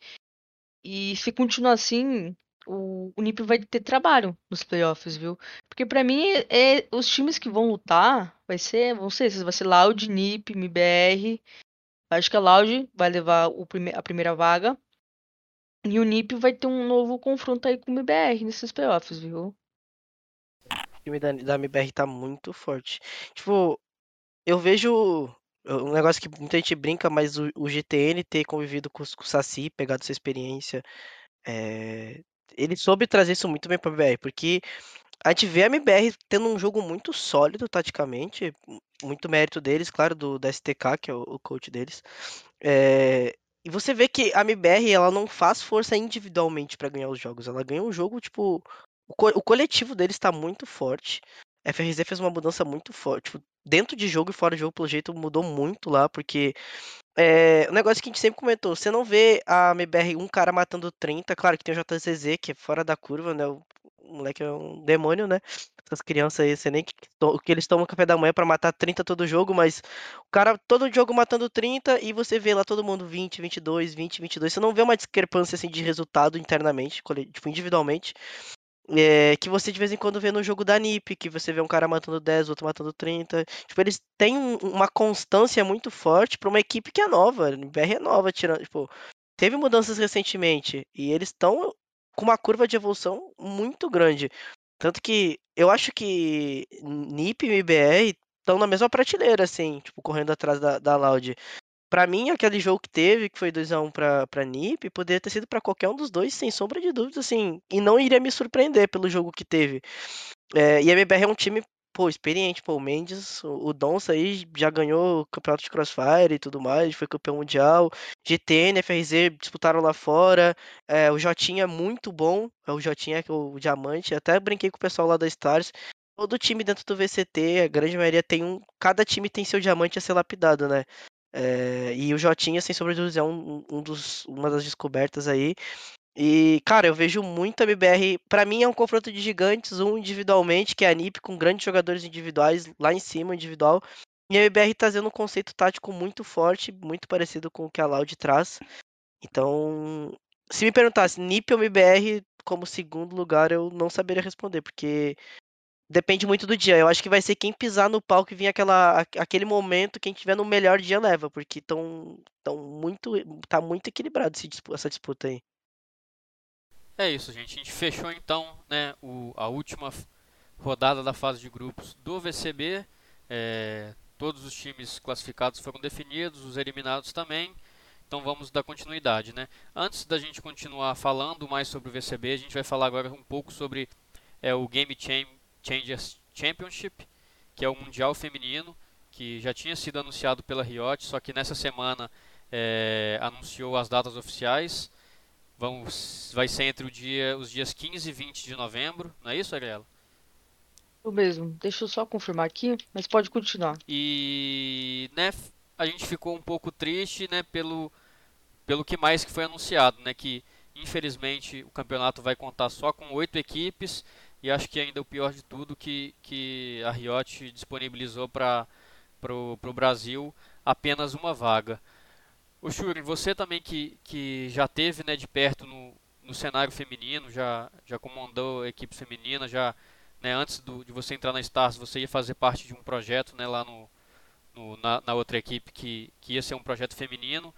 S2: e se continuar assim, o, o NiP vai ter trabalho nos playoffs, viu? Porque para mim, é, os times que vão lutar vai ser, vão ser vai ser Loud, NiP, MBR. Acho que a Loud vai levar o prime a primeira vaga. E o NiP vai ter um novo confronto aí com o MBR nesses playoffs, viu?
S3: O time da, da MBR tá muito forte. Tipo, eu vejo um negócio que muita gente brinca, mas o, o GTN ter convivido com, com o Saci, pegado essa experiência, é, ele soube trazer isso muito bem pra MBR, porque a gente vê a MBR tendo um jogo muito sólido taticamente, muito mérito deles, claro, do, da STK, que é o, o coach deles. É, e você vê que a MBR ela não faz força individualmente para ganhar os jogos. Ela ganha um jogo, tipo. O, co o coletivo deles está muito forte. FRZ fez uma mudança muito forte. Tipo, dentro de jogo e fora de jogo, pelo jeito, mudou muito lá, porque. É, o negócio que a gente sempre comentou, você não vê a MBR um cara matando 30, claro que tem o JZZ, que é fora da curva, né? O moleque é um demônio, né? Essas crianças aí, você nem que, que eles tomam café da manhã para matar 30 todo jogo, mas o cara todo jogo matando 30 e você vê lá todo mundo 20, 22, 20, 22. Você não vê uma discrepância assim de resultado internamente, tipo individualmente. É, que você de vez em quando vê no jogo da NiP, que você vê um cara matando 10, outro matando 30. Tipo, eles têm um, uma constância muito forte para uma equipe que é nova. BR é nova, tirando, tipo, teve mudanças recentemente e eles estão com uma curva de evolução muito grande. Tanto que eu acho que NiP e MBR estão na mesma prateleira, assim, tipo, correndo atrás da, da Loud. Pra mim, aquele jogo que teve, que foi 2x1 pra, pra NiP, poderia ter sido para qualquer um dos dois, sem sombra de dúvidas, assim. E não iria me surpreender pelo jogo que teve. É, e a MBR é um time, pô, experiente, pô, o Mendes, o, o Donça aí já ganhou o campeonato de Crossfire e tudo mais, foi campeão mundial. GTN, FRZ disputaram lá fora. É, o Jotinha é muito bom, é o Jotinha que é o diamante. Até brinquei com o pessoal lá da Stars. Todo time dentro do VCT, a grande maioria tem um. Cada time tem seu diamante a ser lapidado, né? É, e o Jotinha, sem sombra é um, um dos, uma das descobertas aí. E, cara, eu vejo muito a MBR. Para mim é um confronto de gigantes, um individualmente, que é a NiP, com grandes jogadores individuais lá em cima, individual. E a MBR trazendo um conceito tático muito forte, muito parecido com o que a Loud traz. Então, se me perguntasse NiP ou MBR como segundo lugar, eu não saberia responder, porque depende muito do dia. Eu acho que vai ser quem pisar no palco e vir aquela, aquele momento, quem tiver no melhor dia leva, porque tão, tão muito, tá muito equilibrado esse, essa disputa aí.
S1: É isso, gente. A gente fechou então né, o, a última rodada da fase de grupos do VCB. É, todos os times classificados foram definidos, os eliminados também. Então vamos dar continuidade, né? Antes da gente continuar falando mais sobre o VCB, a gente vai falar agora um pouco sobre é, o Game Chain Changers Championship, que é o Mundial Feminino, que já tinha sido anunciado pela Riot, só que nessa semana é, anunciou as datas oficiais. Vamos, vai ser entre dia, os dias 15 e 20 de novembro, não é isso, Ariela?
S2: O mesmo. Deixa eu só confirmar aqui, mas pode continuar.
S1: E né, a gente ficou um pouco triste, né, pelo pelo que mais que foi anunciado, né, que infelizmente o campeonato vai contar só com oito equipes e acho que ainda o pior de tudo que, que a Riot disponibilizou para o Brasil apenas uma vaga. O Shuri, você também que, que já teve né, de perto no, no cenário feminino, já, já comandou equipe feminina, já né, antes do, de você entrar na Stars, você ia fazer parte de um projeto né, lá no, no na, na, outra equipe que, que ia ser um projeto feminino.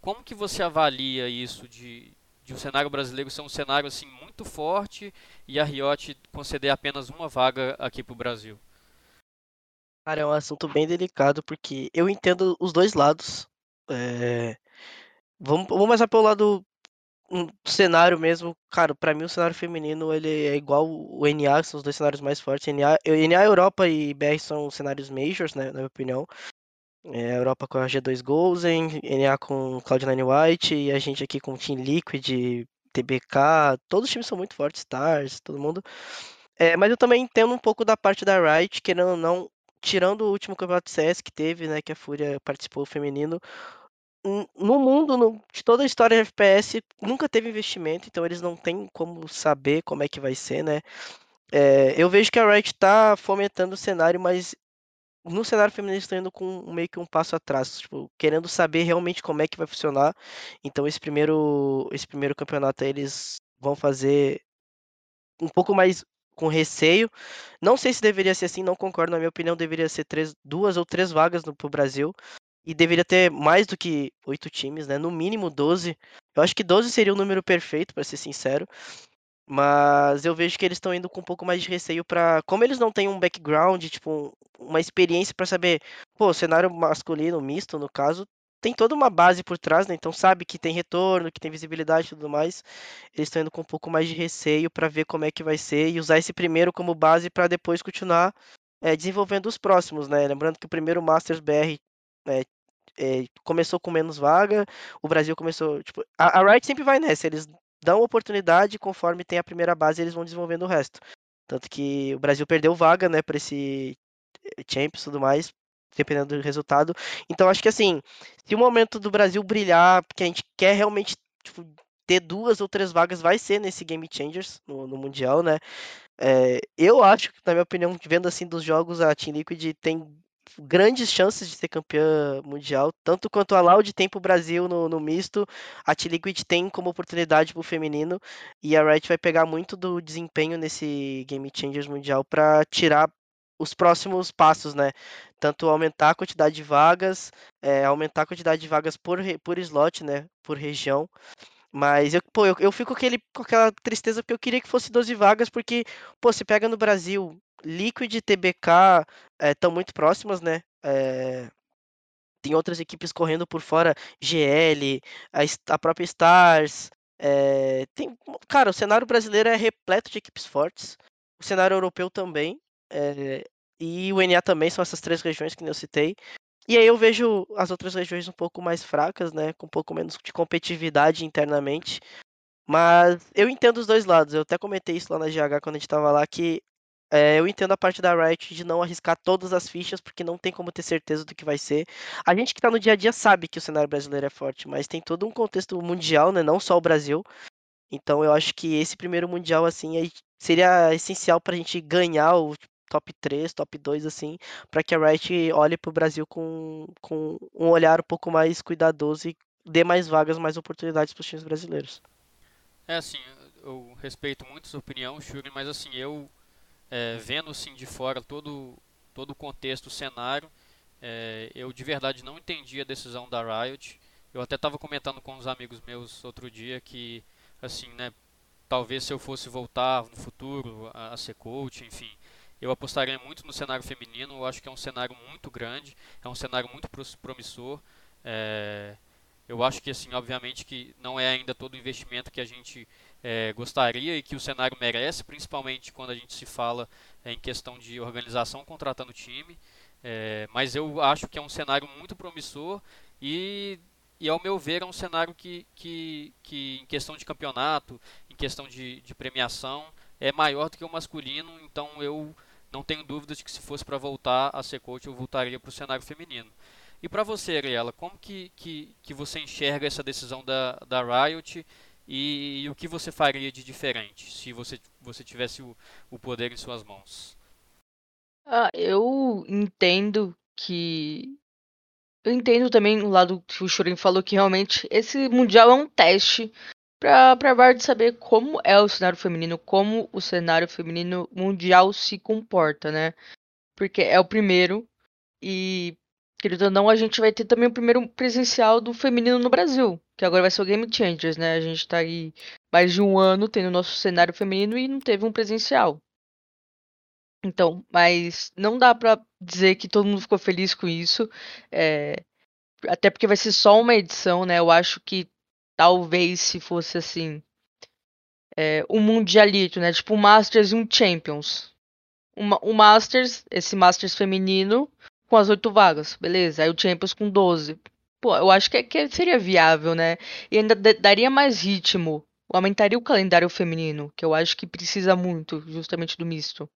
S1: Como que você avalia isso de, de o cenário brasileiro ser um cenário assim muito forte e a Riot conceder apenas uma vaga aqui para o Brasil?
S3: Cara, é um assunto bem delicado porque eu entendo os dois lados. É... Vamos, vamos começar pelo lado um cenário mesmo. Cara, para mim o cenário feminino ele é igual o NA, são os dois cenários mais fortes. NA, NA Europa e BR são cenários majors, né, na minha opinião. É, a Europa com a G2 Golden, NA com Cloud9 White e a gente aqui com Team Liquid, TBK, todos os times são muito fortes, Stars, todo mundo. É, mas eu também entendo um pouco da parte da Riot, querendo ou não, tirando o último campeonato de CS que teve, né, que a Fúria participou feminino, no mundo, no, de toda a história de FPS, nunca teve investimento, então eles não têm como saber como é que vai ser, né? É, eu vejo que a Riot está fomentando o cenário, mas no cenário feminino estão indo com meio que um passo atrás, tipo, querendo saber realmente como é que vai funcionar. Então esse primeiro esse primeiro campeonato eles vão fazer um pouco mais com receio. Não sei se deveria ser assim, não concordo, na minha opinião deveria ser três, duas ou três vagas no pro Brasil e deveria ter mais do que oito times, né? No mínimo 12. Eu acho que 12 seria o número perfeito, para ser sincero. Mas eu vejo que eles estão indo com um pouco mais de receio para, como eles não têm um background, tipo, uma experiência para saber, pô, cenário masculino misto no caso, tem toda uma base por trás, né? Então sabe que tem retorno, que tem visibilidade e tudo mais. Eles estão indo com um pouco mais de receio para ver como é que vai ser e usar esse primeiro como base para depois continuar é, desenvolvendo os próximos, né? Lembrando que o primeiro Masters BR é, é, começou com menos vaga, o Brasil começou. Tipo, a, a Riot sempre vai nessa, eles dão oportunidade conforme tem a primeira base eles vão desenvolvendo o resto. Tanto que o Brasil perdeu vaga, né, para esse eh, Champions e tudo mais, dependendo do resultado. Então acho que assim, se o momento do Brasil brilhar, porque a gente quer realmente tipo, ter duas ou três vagas, vai ser nesse Game Changers no, no Mundial, né? É, eu acho, na minha opinião, vendo assim dos jogos, a Team Liquid tem grandes chances de ser campeã mundial, tanto quanto a Loud tem para o Brasil no, no, misto, a T-Liquid tem como oportunidade para o feminino, e a Riot vai pegar muito do desempenho nesse Game Changers mundial para tirar os próximos passos, né? Tanto aumentar a quantidade de vagas, é, aumentar a quantidade de vagas por, por slot, né? Por região. Mas eu, pô, eu, eu fico com, aquele, com aquela tristeza porque eu queria que fosse 12 vagas, porque, pô, você pega no Brasil, Liquid e TBK estão é, muito próximas, né? É, tem outras equipes correndo por fora, GL, a, a própria Stars. É, tem, cara, o cenário brasileiro é repleto de equipes fortes. O cenário europeu também. E o NA também são essas três regiões que eu citei. E aí eu vejo as outras regiões um pouco mais fracas, né? Com um pouco menos de competitividade internamente. Mas eu entendo os dois lados. Eu até comentei isso lá na GH quando a gente tava lá, que é, eu entendo a parte da Riot de não arriscar todas as fichas, porque não tem como ter certeza do que vai ser. A gente que tá no dia a dia sabe que o cenário brasileiro é forte, mas tem todo um contexto mundial, né? Não só o Brasil. Então eu acho que esse primeiro mundial, assim, seria essencial pra gente ganhar o top 3, top 2, assim, para que a Riot olhe pro Brasil com, com um olhar um pouco mais cuidadoso e dê mais vagas, mais oportunidades para os times brasileiros.
S1: É assim, eu respeito muito sua opinião, Shuri, mas assim, eu é, vendo assim de fora todo, todo o contexto, o cenário, é, eu de verdade não entendi a decisão da Riot. Eu até estava comentando com uns amigos meus outro dia que, assim, né, talvez se eu fosse voltar no futuro a, a ser coach, enfim, eu apostaria muito no cenário feminino. Eu acho que é um cenário muito grande, é um cenário muito promissor. É, eu acho que, assim, obviamente que não é ainda todo o investimento que a gente é, gostaria e que o cenário merece, principalmente quando a gente se fala é, em questão de organização contratando time. É, mas eu acho que é um cenário muito promissor e, e ao meu ver, é um cenário que, que, que em questão de campeonato, em questão de, de premiação, é maior do que o masculino. Então eu não tenho dúvidas de que se fosse para voltar a ser coach, eu voltaria para o cenário feminino. E para você, Ariela, como que, que, que você enxerga essa decisão da, da Riot e, e, o que você faria de diferente se você, você tivesse o, o poder em suas mãos?
S2: Ah, eu entendo que. Eu entendo também o lado que o Shurin falou que realmente esse Mundial é um teste para a Riot saber como é o cenário feminino, como o cenário feminino mundial se comporta, né? Porque é o primeiro e querido ou não, a gente vai ter também o primeiro presencial do feminino no Brasil, que agora vai ser o Game Changers, né? A gente tá aí mais de um ano tendo nosso cenário feminino e não teve um presencial. Então, mas não dá pra dizer que todo mundo ficou feliz com isso. É... Até porque vai ser só uma edição, né? Eu acho que talvez se fosse assim. É, um mundialito, né? Tipo um Masters e um Champions. Uma, um Masters, esse Masters feminino, com as oito vagas, beleza. Aí o Champions com 12. Pô, eu acho que, que seria viável, né? E ainda daria mais ritmo. Aumentaria o calendário feminino, que eu acho que precisa muito, justamente do misto.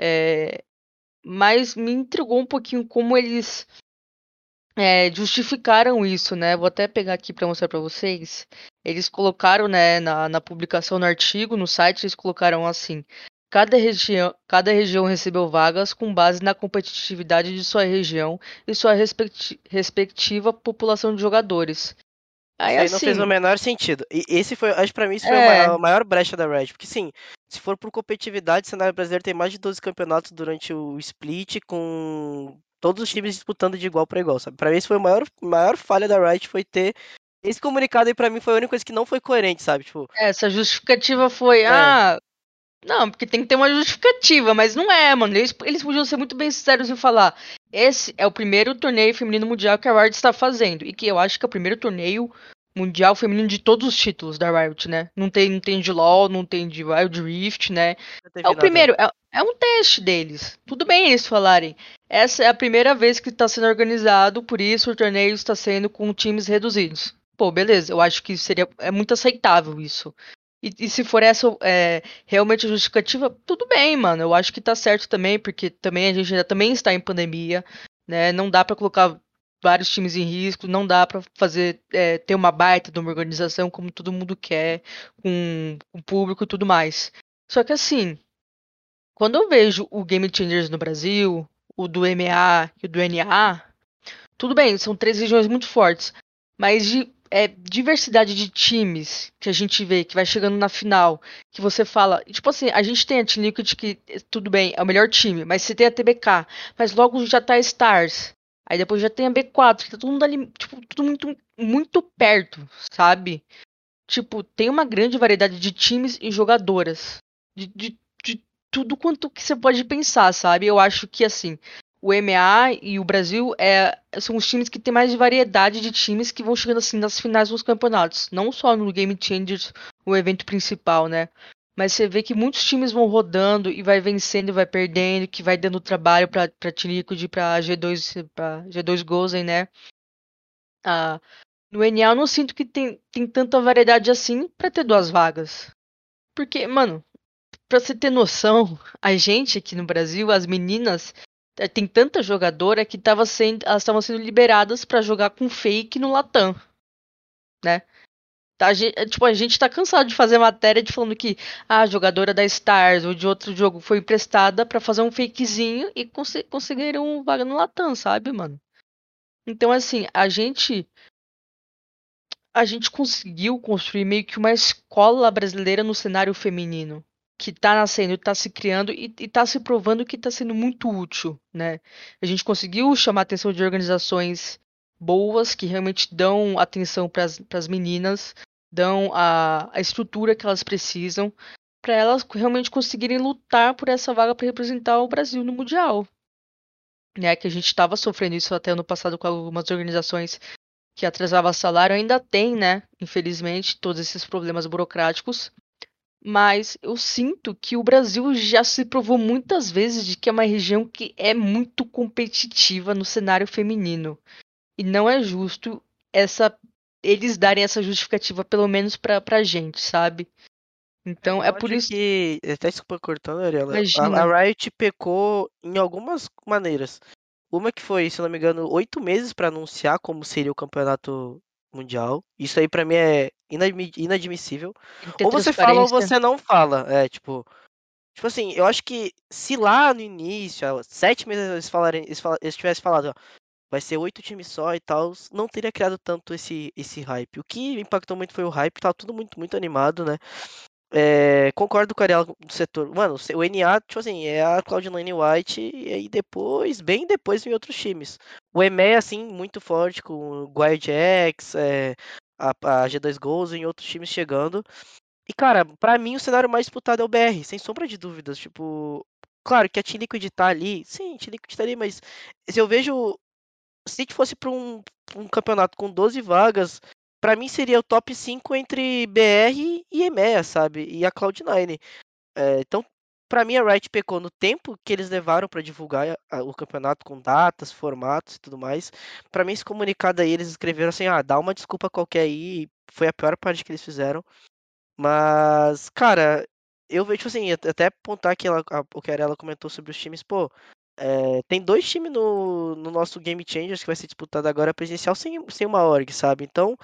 S2: É... Mas me intrigou um pouquinho como eles é, justificaram isso, né? Vou até pegar aqui para mostrar para vocês. Eles colocaram, né, na, na publicação no artigo, no site, eles colocaram assim: Cada região, cada região recebeu vagas com base na competitividade de sua região e sua respecti respectiva população de jogadores.
S3: Aí, isso aí assim, não fez o menor sentido. E esse foi, acho pra mim, isso é... foi a maior, a maior, brecha da Red. Porque, sim, se for por competitividade, o cenário brasileiro tem mais de 12 campeonatos durante o split, com todos os times disputando de igual para igual, sabe? Pra mim, isso foi a maior, maior falha da Riot, foi ter esse comunicado aí pra mim foi a única coisa que não foi coerente, sabe? Tipo,
S2: essa justificativa foi, é. ah, não, porque tem que ter uma justificativa, mas não é, mano. Eles, eles podiam ser muito bem sinceros em falar: esse é o primeiro torneio feminino mundial que a Riot está fazendo. E que eu acho que é o primeiro torneio mundial feminino de todos os títulos da Riot, né? Não tem, não tem de LoL, não tem de Wild Rift, né? É o primeiro, é, é, um teste deles. Tudo bem eles falarem. Essa é a primeira vez que está sendo organizado, por isso o torneio está sendo com times reduzidos. Pô, beleza, eu acho que seria é muito aceitável isso. E, e se for essa é, realmente justificativa, tudo bem, mano. Eu acho que tá certo também, porque também a gente ainda também está em pandemia, né? Não dá para colocar vários times em risco, não dá para fazer é, ter uma baita de uma organização como todo mundo quer, com o público e tudo mais. Só que assim, quando eu vejo o Game Changers no Brasil, o do MA e o do NA, tudo bem, são três regiões muito fortes, mas de é, diversidade de times que a gente vê, que vai chegando na final, que você fala, tipo assim, a gente tem a Team Liquid que, tudo bem, é o melhor time, mas você tem a TBK, mas logo já tá a Stars, Aí depois já tem a B4, que tá todo mundo ali, tipo, tudo muito, muito perto, sabe? Tipo, tem uma grande variedade de times e jogadoras. De, de, de tudo quanto que você pode pensar, sabe? Eu acho que, assim, o MA e o Brasil é, são os times que tem mais variedade de times que vão chegando, assim, nas finais dos campeonatos. Não só no Game Changers, o evento principal, né? mas você vê que muitos times vão rodando e vai vencendo e vai perdendo, que vai dando trabalho para Tinico para G2 para G2 Gozen, né? Ah, no NA eu não sinto que tem, tem tanta variedade assim para ter duas vagas. Porque, mano, pra você ter noção, a gente aqui no Brasil, as meninas, tem tanta jogadora que tava sendo, elas estavam sendo liberadas para jogar com fake no Latam, né? Tá, a gente, tipo, a gente tá cansado de fazer matéria de falando que a jogadora da Stars ou de outro jogo foi emprestada para fazer um fakezinho e cons conseguiram vaga no Latam, sabe, mano? Então, assim, a gente. A gente conseguiu construir meio que uma escola brasileira no cenário feminino. Que tá nascendo, tá se criando e, e tá se provando que tá sendo muito útil, né? A gente conseguiu chamar a atenção de organizações boas que realmente dão atenção para as meninas, dão a, a estrutura que elas precisam para elas realmente conseguirem lutar por essa vaga para representar o Brasil no Mundial. Né, que a gente estava sofrendo isso até no passado com algumas organizações que atrasavam salário, ainda tem, né, infelizmente, todos esses problemas burocráticos. Mas eu sinto que o Brasil já se provou muitas vezes de que é uma região que é muito competitiva no cenário feminino. E não é justo essa eles darem essa justificativa, pelo menos pra, pra gente, sabe? Então,
S3: é
S2: é por isso
S3: que. Até desculpa cortando, Ariela. A, a Riot pecou em algumas maneiras. Uma que foi, se não me engano, oito meses para anunciar como seria o campeonato mundial. Isso aí para mim é inadmissível. Ou você fala ou você não fala. É, tipo. Tipo assim, eu acho que se lá no início, sete meses eles, falarem, eles, eles tivessem falado, ó, vai ser oito times só e tal, não teria criado tanto esse, esse hype. O que impactou muito foi o hype, tá tudo muito, muito animado, né? É, concordo com a Ariel do setor. Mano, o NA, tipo assim, é a Cloud9 White e aí depois, bem depois vem outros times. O EME, assim, muito forte, com o Guard X, é, a, a, G2 Goals e outros times chegando. E, cara, para mim o cenário mais disputado é o BR, sem sombra de dúvidas. Tipo, claro que a Team Liquid tá ali, sim, a Team Liquid tá ali, mas se eu vejo se fosse para um, um, campeonato com 12 vagas, para mim seria o top 5 entre BR e EMEA, sabe? E a Cloud9. É, então, para mim, a Riot pecou no tempo que eles levaram para divulgar o campeonato com datas, formatos e tudo mais. Para mim, esse comunicado aí, eles escreveram assim: ah, dá uma desculpa qualquer aí. Foi a pior parte que eles fizeram. Mas, cara, eu vejo, assim, até apontar que ela, o que a Arela comentou sobre os times, pô, é, tem dois times no, no nosso Game Changers que vai ser disputado agora presencial sem, sem uma org, sabe? Então,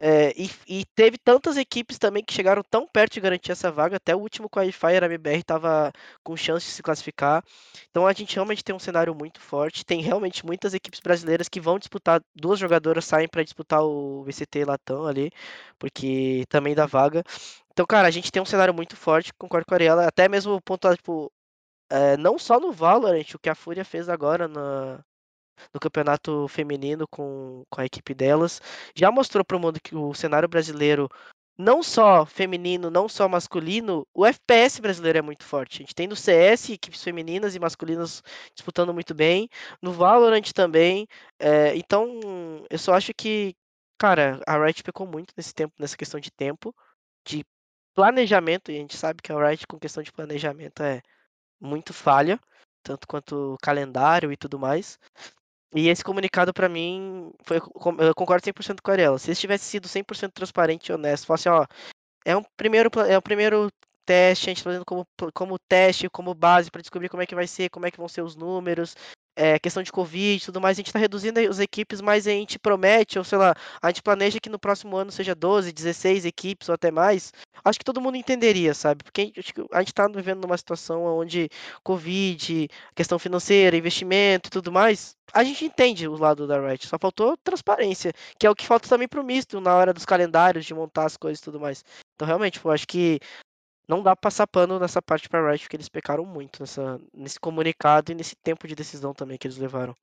S3: é, e, e, teve tantas equipes também que chegaram tão perto de garantir essa vaga, até o último qualifier, a MBR estava com chance de se classificar. Então a gente realmente tem um cenário muito forte. Tem realmente muitas equipes brasileiras que vão disputar, duas jogadoras saem para disputar o VCT Latam ali, porque também dá vaga. Então, cara, a gente tem um cenário muito forte, concordo com a Ariela, até mesmo pontuar, tipo, é, não só no Valorant, o que a Fúria fez agora na, no campeonato feminino com, com a equipe delas, já mostrou para o mundo que o cenário brasileiro, não só feminino, não só masculino, o FPS brasileiro é muito forte. A gente tem no CS equipes femininas e masculinas disputando muito bem, no Valorant também. É, então, eu só acho que cara, a Riot pecou muito nesse tempo, nessa questão de tempo, de planejamento, e a gente sabe que a Riot com questão de planejamento é muito falha, tanto quanto calendário e tudo mais. E esse comunicado para mim, foi, eu concordo 100% com a Ariela. Se eles tivesse sido 100% transparente e honesto, fosse, ó, é um primeiro é o primeiro teste, a gente está fazendo como, como teste, como base para descobrir como é que vai ser, como é que vão ser os números, é, questão de Covid e tudo mais, a gente está reduzindo as equipes, mas a gente promete, ou sei lá, a gente planeja que no próximo ano seja 12, 16 equipes ou até mais. Acho que todo mundo entenderia, sabe? Porque a gente está vivendo numa situação onde Covid, questão financeira, investimento e tudo mais, a gente entende o lado da Riot, só faltou transparência, que é o que falta também pro misto na hora dos calendários, de montar as coisas e tudo mais. Então, realmente, eu acho que não dá pra passar pano nessa parte pra Riot, porque eles pecaram muito nessa, nesse comunicado e nesse tempo de decisão também que eles levaram.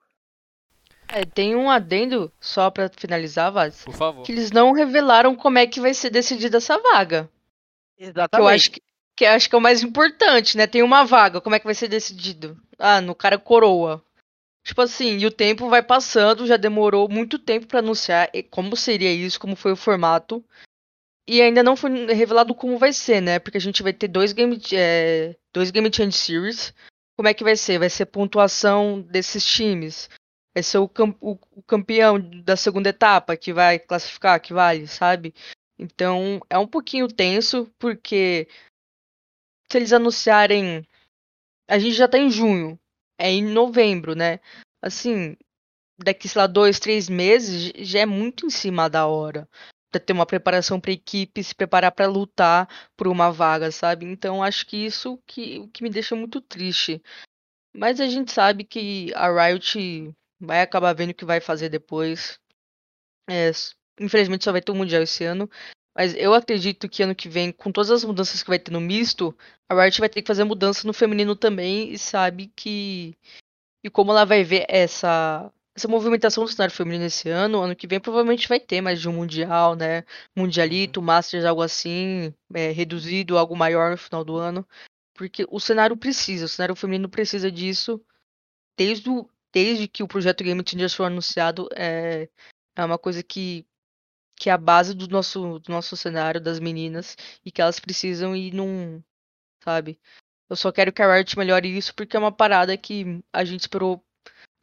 S2: É, tem um adendo só para finalizar, Vaz.
S1: Por favor.
S2: Que eles não revelaram como é que vai ser decidida essa vaga.
S3: Exatamente.
S2: Que eu acho que, que acho que é o mais importante, né? Tem uma vaga, como é que vai ser decidido? Ah, no cara coroa. Tipo assim, e o tempo vai passando, já demorou muito tempo para anunciar como seria isso, como foi o formato. E ainda não foi revelado como vai ser, né? Porque a gente vai ter dois Game, é, dois game Change Series. Como é que vai ser? Vai ser pontuação desses times. Vai ser o, cam o, o campeão da segunda etapa que vai classificar, que vale, sabe? Então é um pouquinho tenso, porque se eles anunciarem. A gente já tá em junho. É em novembro, né? Assim, daqui, sei lá, dois, três meses, já é muito em cima da hora ter uma preparação para equipe, se preparar para lutar por uma vaga, sabe? Então acho que isso que o que me deixa muito triste. Mas a gente sabe que a Riot vai acabar vendo o que vai fazer depois. É, infelizmente só vai ter o um mundial esse ano, mas eu acredito que ano que vem, com todas as mudanças que vai ter no misto, a Riot vai ter que fazer mudança no feminino também e sabe que e como ela vai ver essa essa movimentação do cenário feminino esse ano, ano que vem provavelmente vai ter mais de um mundial, né? Mundialito, uhum. Masters, algo assim, é, reduzido, algo maior no final do ano. Porque o cenário precisa, o cenário feminino precisa disso. Desde, o, desde que o projeto Game Changers foi anunciado, é, é uma coisa que, que é a base do nosso, do nosso cenário, das meninas, e que elas precisam e não. Sabe? Eu só quero que a Riot melhore isso porque é uma parada que a gente esperou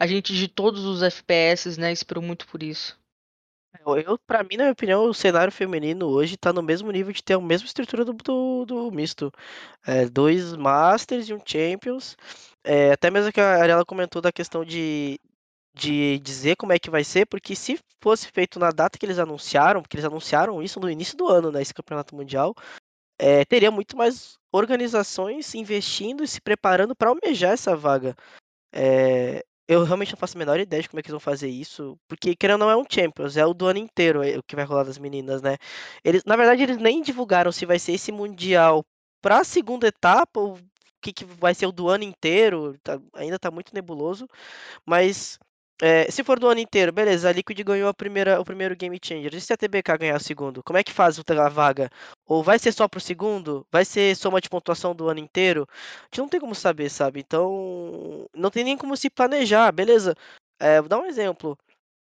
S2: a gente de todos os FPS, né, esperou muito por isso.
S3: Eu, para mim, na minha opinião, o cenário feminino hoje tá no mesmo nível de ter a mesma estrutura do, do, do misto. É, dois Masters e um Champions. É, até mesmo que a Ariela comentou da questão de, de dizer como é que vai ser, porque se fosse feito na data que eles anunciaram, porque eles anunciaram isso no início do ano, né, esse campeonato mundial, é, teria muito mais organizações investindo e se preparando para almejar essa vaga. É, eu realmente não faço a menor ideia de como é que eles vão fazer isso, porque querendo ou não é um Champions, é o do ano inteiro é o que vai rolar das meninas, né? Eles, na verdade, eles nem divulgaram se vai ser esse mundial para a segunda etapa ou o que, que vai ser o do ano inteiro, tá, ainda tá muito nebuloso, mas é, se for do ano inteiro, beleza, a Liquid ganhou a primeira, o primeiro Game Changer. E se a TBK ganhar o segundo? Como é que faz a vaga? Ou vai ser só pro segundo? Vai ser soma de pontuação do ano inteiro? A gente não tem como saber, sabe? Então, não tem nem como se planejar, beleza? É, vou dar um exemplo.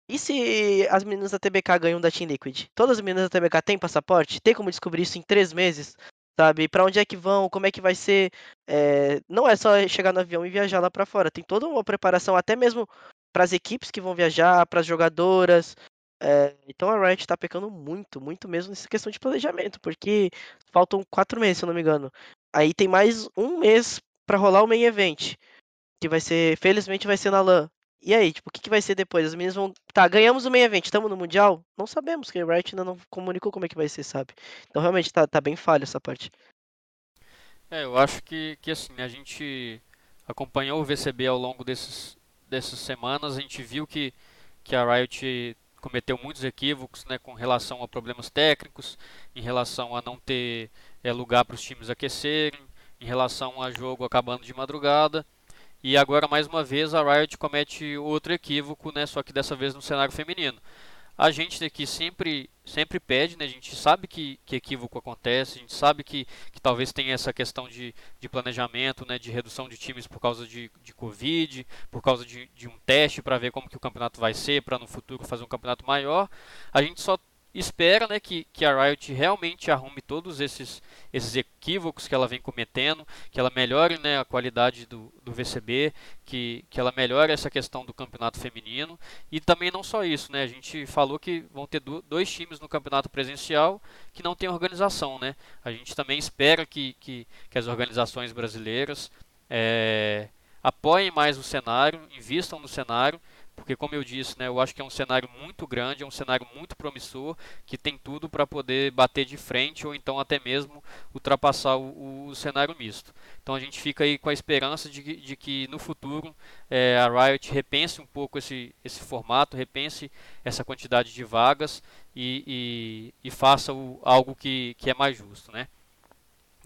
S3: E se as meninas da TBK ganham da Team Liquid? Todas as meninas da TBK têm passaporte? Tem como descobrir isso em três meses? Sabe? Para onde é que vão? Como é que vai ser? É, não é só chegar no avião e viajar lá para fora. Tem toda uma preparação, até mesmo para as equipes que vão viajar, para as jogadoras. É, então a Riot está pecando muito, muito mesmo nessa questão de planejamento, porque faltam quatro meses, se eu não me engano. Aí tem mais um mês para rolar o main event, que vai ser, felizmente vai ser na LAN. E aí, tipo, o que, que vai ser depois? As meninas vão. Tá, ganhamos o main event, estamos no Mundial? Não sabemos, que a Riot ainda não comunicou como é que vai ser, sabe? Então realmente tá, tá bem falha essa parte.
S1: É, eu acho que, que assim, a gente acompanhou o VCB ao longo desses, dessas semanas, a gente viu que, que a Riot cometeu muitos equívocos né, com relação a problemas técnicos, em relação a não ter é, lugar para os times aquecerem, em relação a jogo acabando de madrugada. E agora, mais uma vez, a Riot comete outro equívoco, né, só que dessa vez no cenário feminino. A gente aqui sempre sempre pede, né? A gente sabe que, que equívoco acontece, a gente sabe que, que talvez tenha essa questão de, de planejamento, né? De redução de times por causa de, de Covid, por causa de, de um teste para ver como que o campeonato vai ser, para no futuro fazer um campeonato maior. A gente só espera né, que, que a Riot realmente arrume todos esses, esses equívocos que ela vem cometendo, que ela melhore né, a qualidade do, do VCB, que, que ela melhore essa questão do campeonato feminino. E também não só isso, né, a gente falou que vão ter do, dois times no campeonato presencial que não tem organização. Né? A gente também espera que, que, que as organizações brasileiras é, apoiem mais o cenário, invistam no cenário porque como eu disse, né, eu acho que é um cenário muito grande, é um cenário muito promissor, que tem tudo para poder bater de frente ou então até mesmo ultrapassar o, o, cenário misto. Então a gente fica aí com a esperança de, de que no futuro é, a Riot repense um pouco esse, esse formato, repense essa quantidade de vagas e, e, e faça o, algo que, que é mais justo. Né?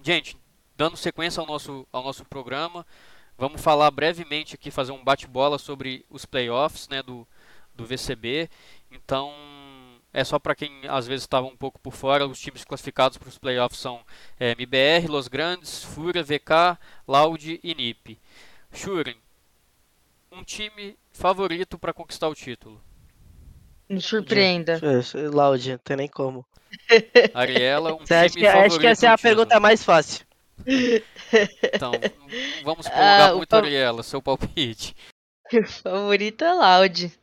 S1: Gente, dando sequência ao nosso, ao nosso programa, Vamos falar brevemente aqui, fazer um bate-bola sobre os playoffs né, do, do VCB. Então, é só para quem às vezes estava um pouco por fora, os times classificados para os playoffs são é, MBR, Los Grandes, Fúria, VK, Loud e NiP. Shuren, um time favorito para conquistar o título?
S2: Me surpreenda.
S3: Loud, não tem nem como.
S1: Ariela, um
S3: Você time acha que, favorito. Acho que essa é a pergunta mais fácil.
S1: Então, vamos empolgar ah, muito a Ariela, seu palpite.
S2: O favorito é Loud.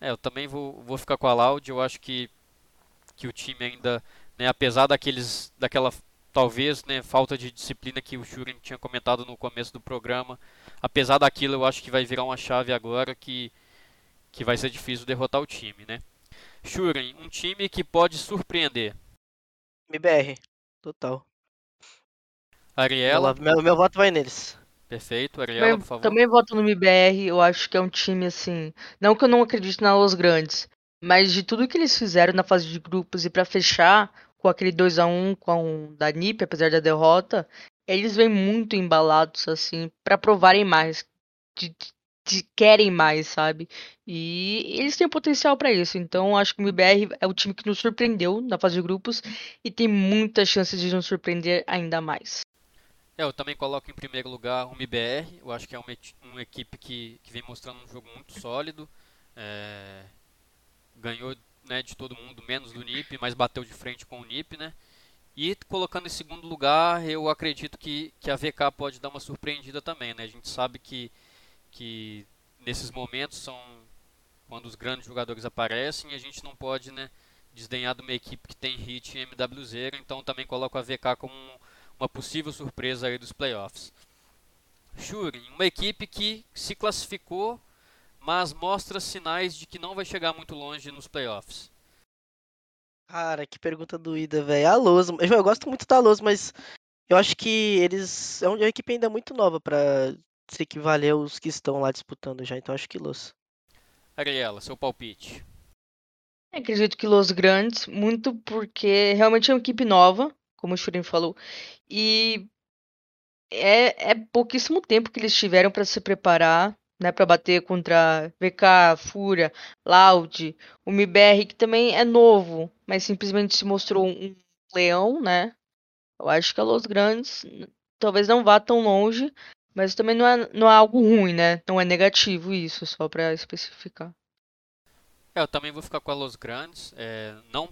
S1: É, eu também vou, vou ficar com a Loud. Eu acho que, que o time ainda, né, apesar daqueles, daquela talvez, né, falta de disciplina que o Shurin tinha comentado no começo do programa, apesar daquilo, eu acho que vai virar uma chave agora que, que vai ser difícil derrotar o time, né? Shurin, um time que pode surpreender.
S3: MBR, total.
S1: Ariela.
S3: Meu, meu voto vai neles.
S1: Perfeito, Ariela, também, por favor.
S2: Também voto no MBR, eu acho que é um time assim. Não que eu não acredite na Los Grandes, mas de tudo que eles fizeram na fase de grupos e para fechar com aquele 2 a 1 com o da NiP, apesar da derrota, eles vêm muito embalados assim para provarem mais, de, de, querem mais, sabe? E eles têm potencial para isso. Então acho que o MBR é o time que nos surpreendeu na fase de grupos e tem muitas chances de nos surpreender ainda mais.
S1: É, eu também coloco em primeiro lugar o MBR. Eu acho que é uma, uma equipe que, que vem mostrando um jogo muito sólido. É, ganhou né, de todo mundo, menos do NIP, mas bateu de frente com o NIP, né? E colocando em segundo lugar, eu acredito que, que a VK pode dar uma surpreendida também, né? A gente sabe que, que nesses momentos são quando os grandes jogadores aparecem e a gente não pode, né, desdenhar de uma equipe que tem hit e MW0, então também coloco a VK como uma possível surpresa aí dos playoffs. Shuri, uma equipe que se classificou, mas mostra sinais de que não vai chegar muito longe nos playoffs.
S3: Cara, que pergunta doída, velho. A Loz, eu gosto muito da Loz, mas eu acho que eles é uma equipe ainda muito nova para se equivaler aos que estão lá disputando já, então acho que Los.
S1: Ariela, seu palpite.
S2: acredito que Los Grandes, muito porque realmente é uma equipe nova, como o Shurin falou. E é, é pouquíssimo tempo que eles tiveram para se preparar, né, para bater contra VK, Fúria, Loud, o MBR, que também é novo, mas simplesmente se mostrou um leão, né? Eu acho que a Los Grandes talvez não vá tão longe, mas também não é, não é algo ruim, né? Não é negativo isso, só para especificar.
S1: É, eu também vou ficar com a Los Grandes, é, não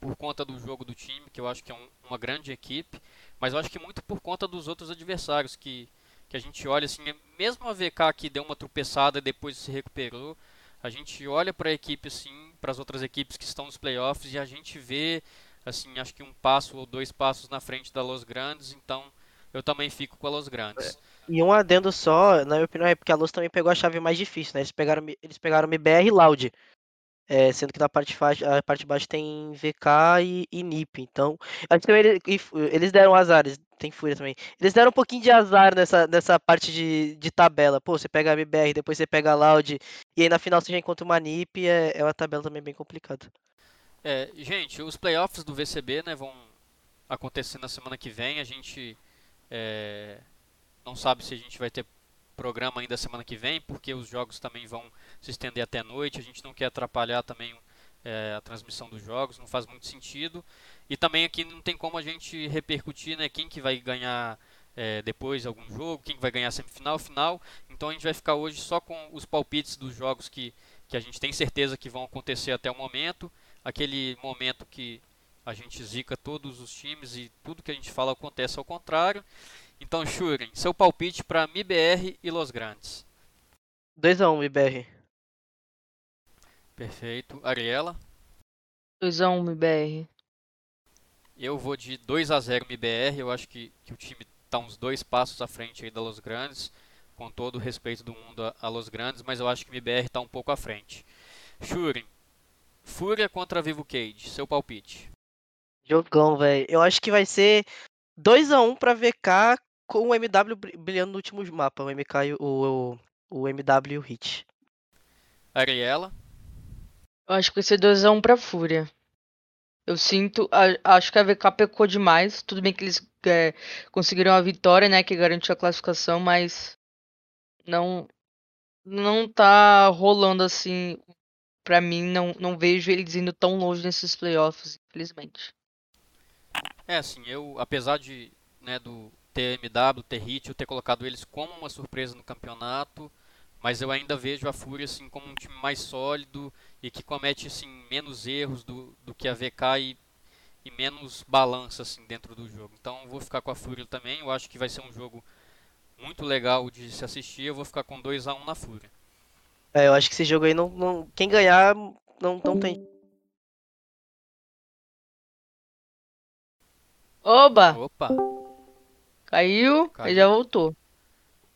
S1: por conta do jogo do time, que eu acho que é um, uma grande equipe, mas eu acho que muito por conta dos outros adversários que, que a gente olha assim, mesmo a VK que deu uma tropeçada e depois se recuperou, a gente olha para a equipe assim, para as outras equipes que estão nos playoffs e a gente vê assim, acho que um passo ou dois passos na frente da Los Grandes, então eu também fico com a Los Grandes.
S3: E um adendo só, na minha opinião, é porque a Los também pegou a chave mais difícil, né? Eles pegaram, eles pegaram MBR e Loud. É, sendo que na parte, a parte de baixo tem VK e, e NIP. Então, acho que eles, eles deram azar, eles, tem Fúria também. Eles deram um pouquinho de azar nessa, nessa parte de, de tabela. Pô, você pega a MBR, depois você pega a Loud, e aí na final você já encontra uma NIP, é, é uma tabela também bem complicada.
S1: É, gente, os playoffs do VCB né, vão acontecer na semana que vem. A gente é, não sabe se a gente vai ter programa ainda semana que vem, porque os jogos também vão se estender até noite. A gente não quer atrapalhar também é, a transmissão dos jogos, não faz muito sentido. E também aqui não tem como a gente repercutir né, quem que vai ganhar é, depois algum jogo, quem que vai ganhar semifinal, final. Então a gente vai ficar hoje só com os palpites dos jogos que, que a gente tem certeza que vão acontecer até o momento. Aquele momento que a gente zica todos os times e tudo que a gente fala acontece ao contrário. Então, Shuren, seu palpite para MIBR e Los Grandes.
S3: 2x1 MIBR.
S1: Perfeito. Ariela?
S2: 2x1 MIBR.
S1: Eu vou de 2 a 0 MIBR. Eu acho que, que o time está uns dois passos à frente aí da Los Grandes. Com todo o respeito do mundo a, a Los Grandes, mas eu acho que o MIBR está um pouco à frente. Shuren, Fúria contra Vivo Cage, seu palpite.
S3: Jogão, velho. Eu acho que vai ser 2x1 pra VK com o MW brilhando no último mapa. O MK e o, o, o MW Hit.
S1: Ariela.
S2: Acho que ser 2x1 pra Fúria. Eu sinto, a, acho que a VK pecou demais. Tudo bem que eles é, conseguiram a vitória, né? Que garantiu a classificação, mas não não tá rolando assim. Pra mim, não, não vejo eles indo tão longe nesses playoffs, infelizmente.
S1: É, assim, eu, apesar de, né, do TMW, ter hit, eu ter colocado eles como uma surpresa no campeonato, mas eu ainda vejo a Fúria assim como um time mais sólido e que comete assim menos erros do, do que a VK e, e menos balança assim dentro do jogo. Então vou ficar com a Fúria também. Eu acho que vai ser um jogo muito legal de se assistir. Eu vou ficar com 2 a 1 na Fúria.
S3: É, eu acho que esse jogo aí não, não quem ganhar não, não tem
S2: Oba!
S1: Opa!
S2: Caiu,
S1: Caiu.
S2: e já voltou.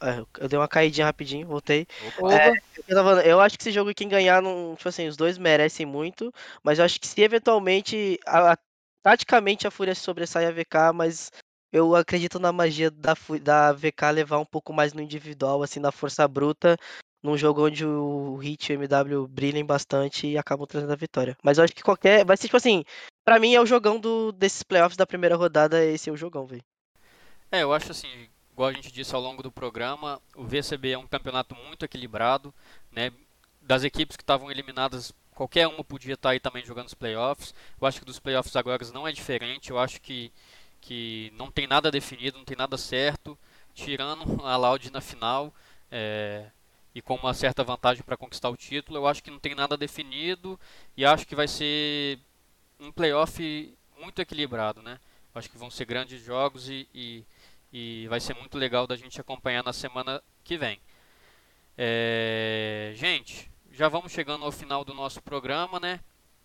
S3: É, eu dei uma caidinha rapidinho, voltei. É, eu, tava- eu acho que esse jogo quem ganhar, não, tipo assim, os dois merecem muito, mas eu acho que se eventualmente, a- a- taticamente a Fúria sobressai a VK, mas eu acredito na magia da, da VK levar um pouco mais no individual, assim, na força bruta, num jogo onde o Hit e o MW brilhem bastante e acabam trazendo a vitória. Mas eu acho que qualquer, vai ser tipo assim, pra mim é o jogão do, desses playoffs da primeira rodada, esse é o jogão, velho.
S1: É, eu acho assim, igual a gente disse ao longo do programa, o VCB é um campeonato muito equilibrado, né? Das equipes que estavam eliminadas, qualquer uma podia estar aí também jogando os playoffs. Eu acho que dos playoffs agora não é diferente. Eu acho que, que não tem nada definido, não tem nada certo, tirando a Loud na final. é, e com uma certa vantagem para conquistar o título, eu acho que não tem nada definido e acho que vai ser um playoff muito equilibrado, né? Acho que vão ser grandes jogos e, e, e vai ser muito legal da gente acompanhar na semana que vem. É, gente, já vamos chegando ao final do nosso programa, né?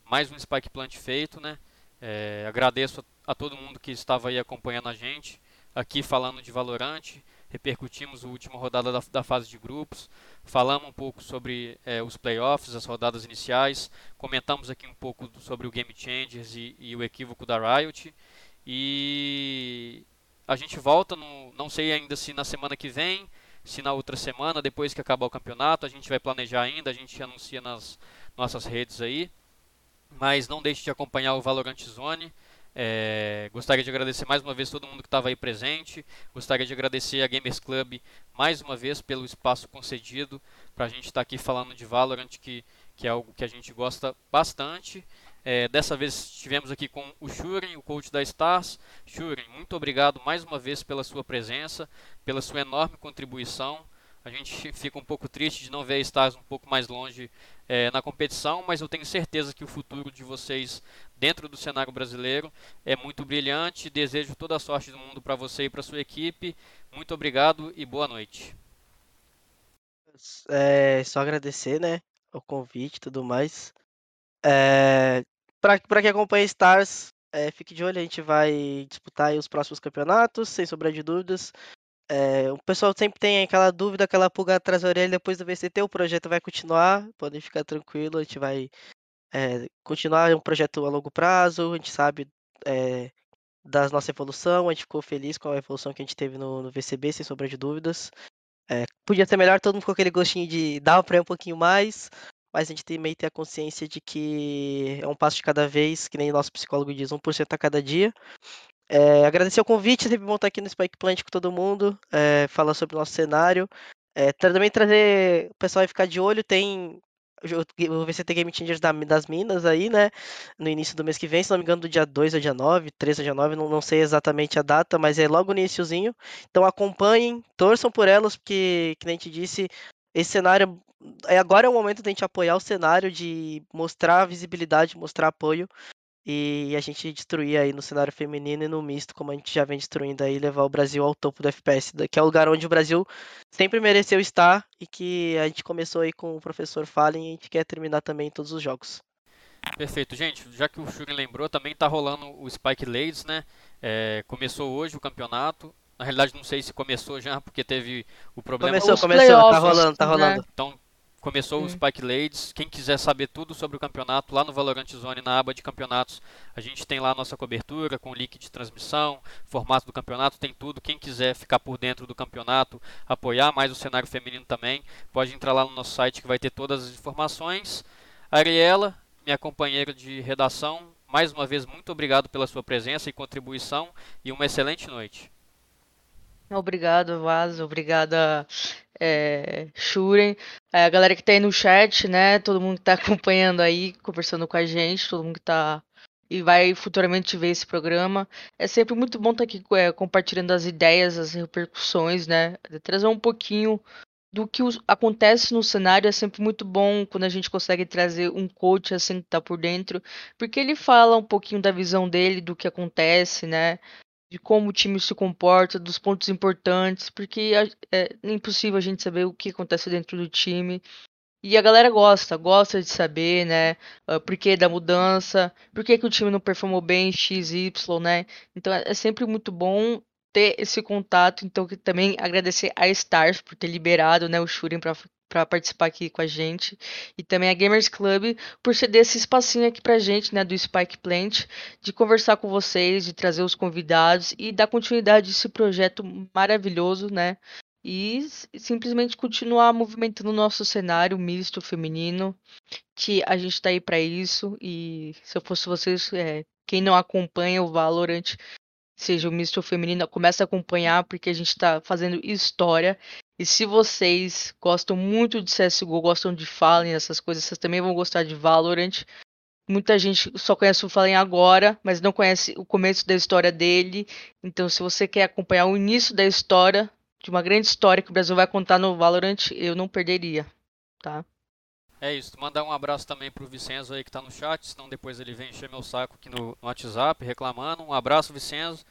S1: Mais um Spike Plant feito, né? É, agradeço a, a todo mundo que estava aí acompanhando a gente, aqui falando de Valorante, repercutimos a última rodada da, da fase de grupos, falamos um pouco sobre é, os playoffs, as rodadas iniciais, comentamos aqui um pouco sobre o Game Changers e, e o equívoco da Riot. E a gente volta, no, não sei ainda se na semana que vem, se na outra semana, depois que acabar o campeonato, a gente vai planejar ainda, a gente anuncia nas nossas redes aí. Mas não deixe de acompanhar o Valorant Zone. É, gostaria de agradecer mais uma vez todo mundo que estava aí presente. Gostaria de agradecer a Gamers Club mais uma vez pelo espaço concedido para a gente estar aqui falando de Valorant, que, que é algo que a gente gosta bastante. É, dessa vez estivemos aqui com o Shuren, o coach da Stars. Shuren, muito obrigado mais uma vez pela sua presença, pela sua enorme contribuição. A gente fica um pouco triste de não ver a Stars um pouco mais longe é, na competição, mas eu tenho certeza que o futuro de vocês dentro do cenário brasileiro é muito brilhante. Desejo toda a sorte do mundo para você e para sua equipe. Muito obrigado e boa noite.
S3: É, só agradecer, né, o convite e tudo mais. É, pra quem acompanha Stars, é, fique de olho, a gente vai disputar os próximos campeonatos, sem sombra de dúvidas. É, o pessoal sempre tem aquela dúvida, aquela pulga atrás da orelha depois do VCT, o projeto vai continuar, podem ficar tranquilo, a gente vai é, continuar, é um projeto a longo prazo, a gente sabe é, da nossa evolução, a gente ficou feliz com a evolução que a gente teve no, no VCB, sem sombra de dúvidas. É, podia ser melhor, todo mundo com aquele gostinho de dar ir um pouquinho mais, mas a gente tem a consciência de que é um passo de cada vez, que nem o nosso psicólogo diz, 1% a cada dia. É, agradecer o convite, sempre bom estar aqui no Spike Plant com todo mundo, é, falar sobre o nosso cenário. É, também trazer o pessoal aí ficar de olho, tem o VCT Game Changers das Minas aí, né? No início do mês que vem, se não me engano, do dia 2 ao dia 9, 3 ao dia 9, não, não sei exatamente a data, mas é logo no iníciozinho. Então acompanhem, torçam por elas, porque, que a gente disse, esse cenário. É, agora é o momento de a gente apoiar o cenário, de mostrar visibilidade, mostrar apoio e a gente destruir aí no cenário feminino e no misto, como a gente já vem destruindo aí, levar o Brasil ao topo do FPS, que é o lugar onde o Brasil sempre mereceu estar e que a gente começou aí com o professor Fallen e a gente quer terminar também em todos os jogos.
S1: Perfeito, gente. Já que o Shuri lembrou, também tá rolando o Spike Ladies, né? É, começou hoje o campeonato. Na realidade, não sei se começou já, porque teve o problema.
S3: Começou, começou, tá rolando, tá rolando.
S1: Né? Então, Começou hum. o Spike Ladies. Quem quiser saber tudo sobre o campeonato, lá no Valorant Zone, na aba de campeonatos, a gente tem lá a nossa cobertura com link de transmissão, formato do campeonato, tem tudo. Quem quiser ficar por dentro do campeonato, apoiar mais o cenário feminino também, pode entrar lá no nosso site que vai ter todas as informações. Ariela, minha companheira de redação, mais uma vez muito obrigado pela sua presença e contribuição e uma excelente noite.
S2: Obrigado, Vaz. Obrigada, é, Shuren. É, a galera que tá aí no chat, né? Todo mundo que tá acompanhando aí, conversando com a gente, todo mundo que tá e vai futuramente ver esse programa. É sempre muito bom estar tá aqui é, compartilhando as ideias, as repercussões, né? Trazer um pouquinho do que acontece no cenário é sempre muito bom quando a gente consegue trazer um coach assim que tá por dentro, porque ele fala um pouquinho da visão dele, do que acontece, né? De como o time se comporta, dos pontos importantes, porque é, é impossível a gente saber o que acontece dentro do time. E a galera gosta, gosta de saber, né? Uh, por que da mudança, por que, que o time não performou bem X, Y, né? Então é, é sempre muito bom ter esse contato. Então também agradecer a Stars por ter liberado né, o Shurin para para participar aqui com a gente. E também a Gamers Club por ceder esse espacinho aqui pra gente, né, do Spike Plant, de conversar com vocês, de trazer os convidados e dar continuidade a esse projeto maravilhoso, né? E simplesmente continuar movimentando o nosso cenário misto feminino, que a gente tá aí para isso. E se eu fosse vocês, é, quem não acompanha o Valorant, seja o misto feminino, começa a acompanhar porque a gente está fazendo história e se vocês gostam muito de CSGO, gostam de Fallen, essas coisas, vocês também vão gostar de Valorant. Muita gente só conhece o Fallen agora, mas não conhece o começo da história dele. Então, se você quer acompanhar o início da história, de uma grande história que o Brasil vai contar no Valorant, eu não perderia, tá?
S1: É isso, mandar um abraço também pro Vicenzo aí que tá no chat, senão depois ele vem encher meu saco aqui no, no WhatsApp reclamando. Um abraço, Vicenzo.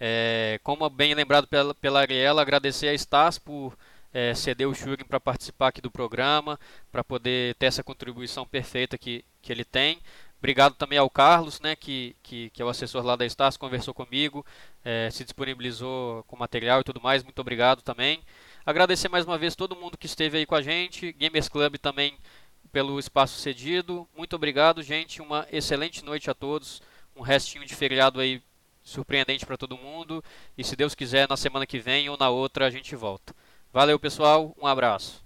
S1: É, como bem lembrado pela, pela Ariela, agradecer a Stas por é, ceder o Shurin para participar aqui do programa, para poder ter essa contribuição perfeita que, que ele tem. Obrigado também ao Carlos, né, que, que, que é o assessor lá da Stas, conversou comigo, é, se disponibilizou com material e tudo mais. Muito obrigado também. Agradecer mais uma vez todo mundo que esteve aí com a gente, Gamers Club também pelo espaço cedido. Muito obrigado, gente. Uma excelente noite a todos. Um restinho de feriado aí surpreendente para todo mundo. E se Deus quiser, na semana que vem ou na outra a gente volta. Valeu, pessoal. Um abraço.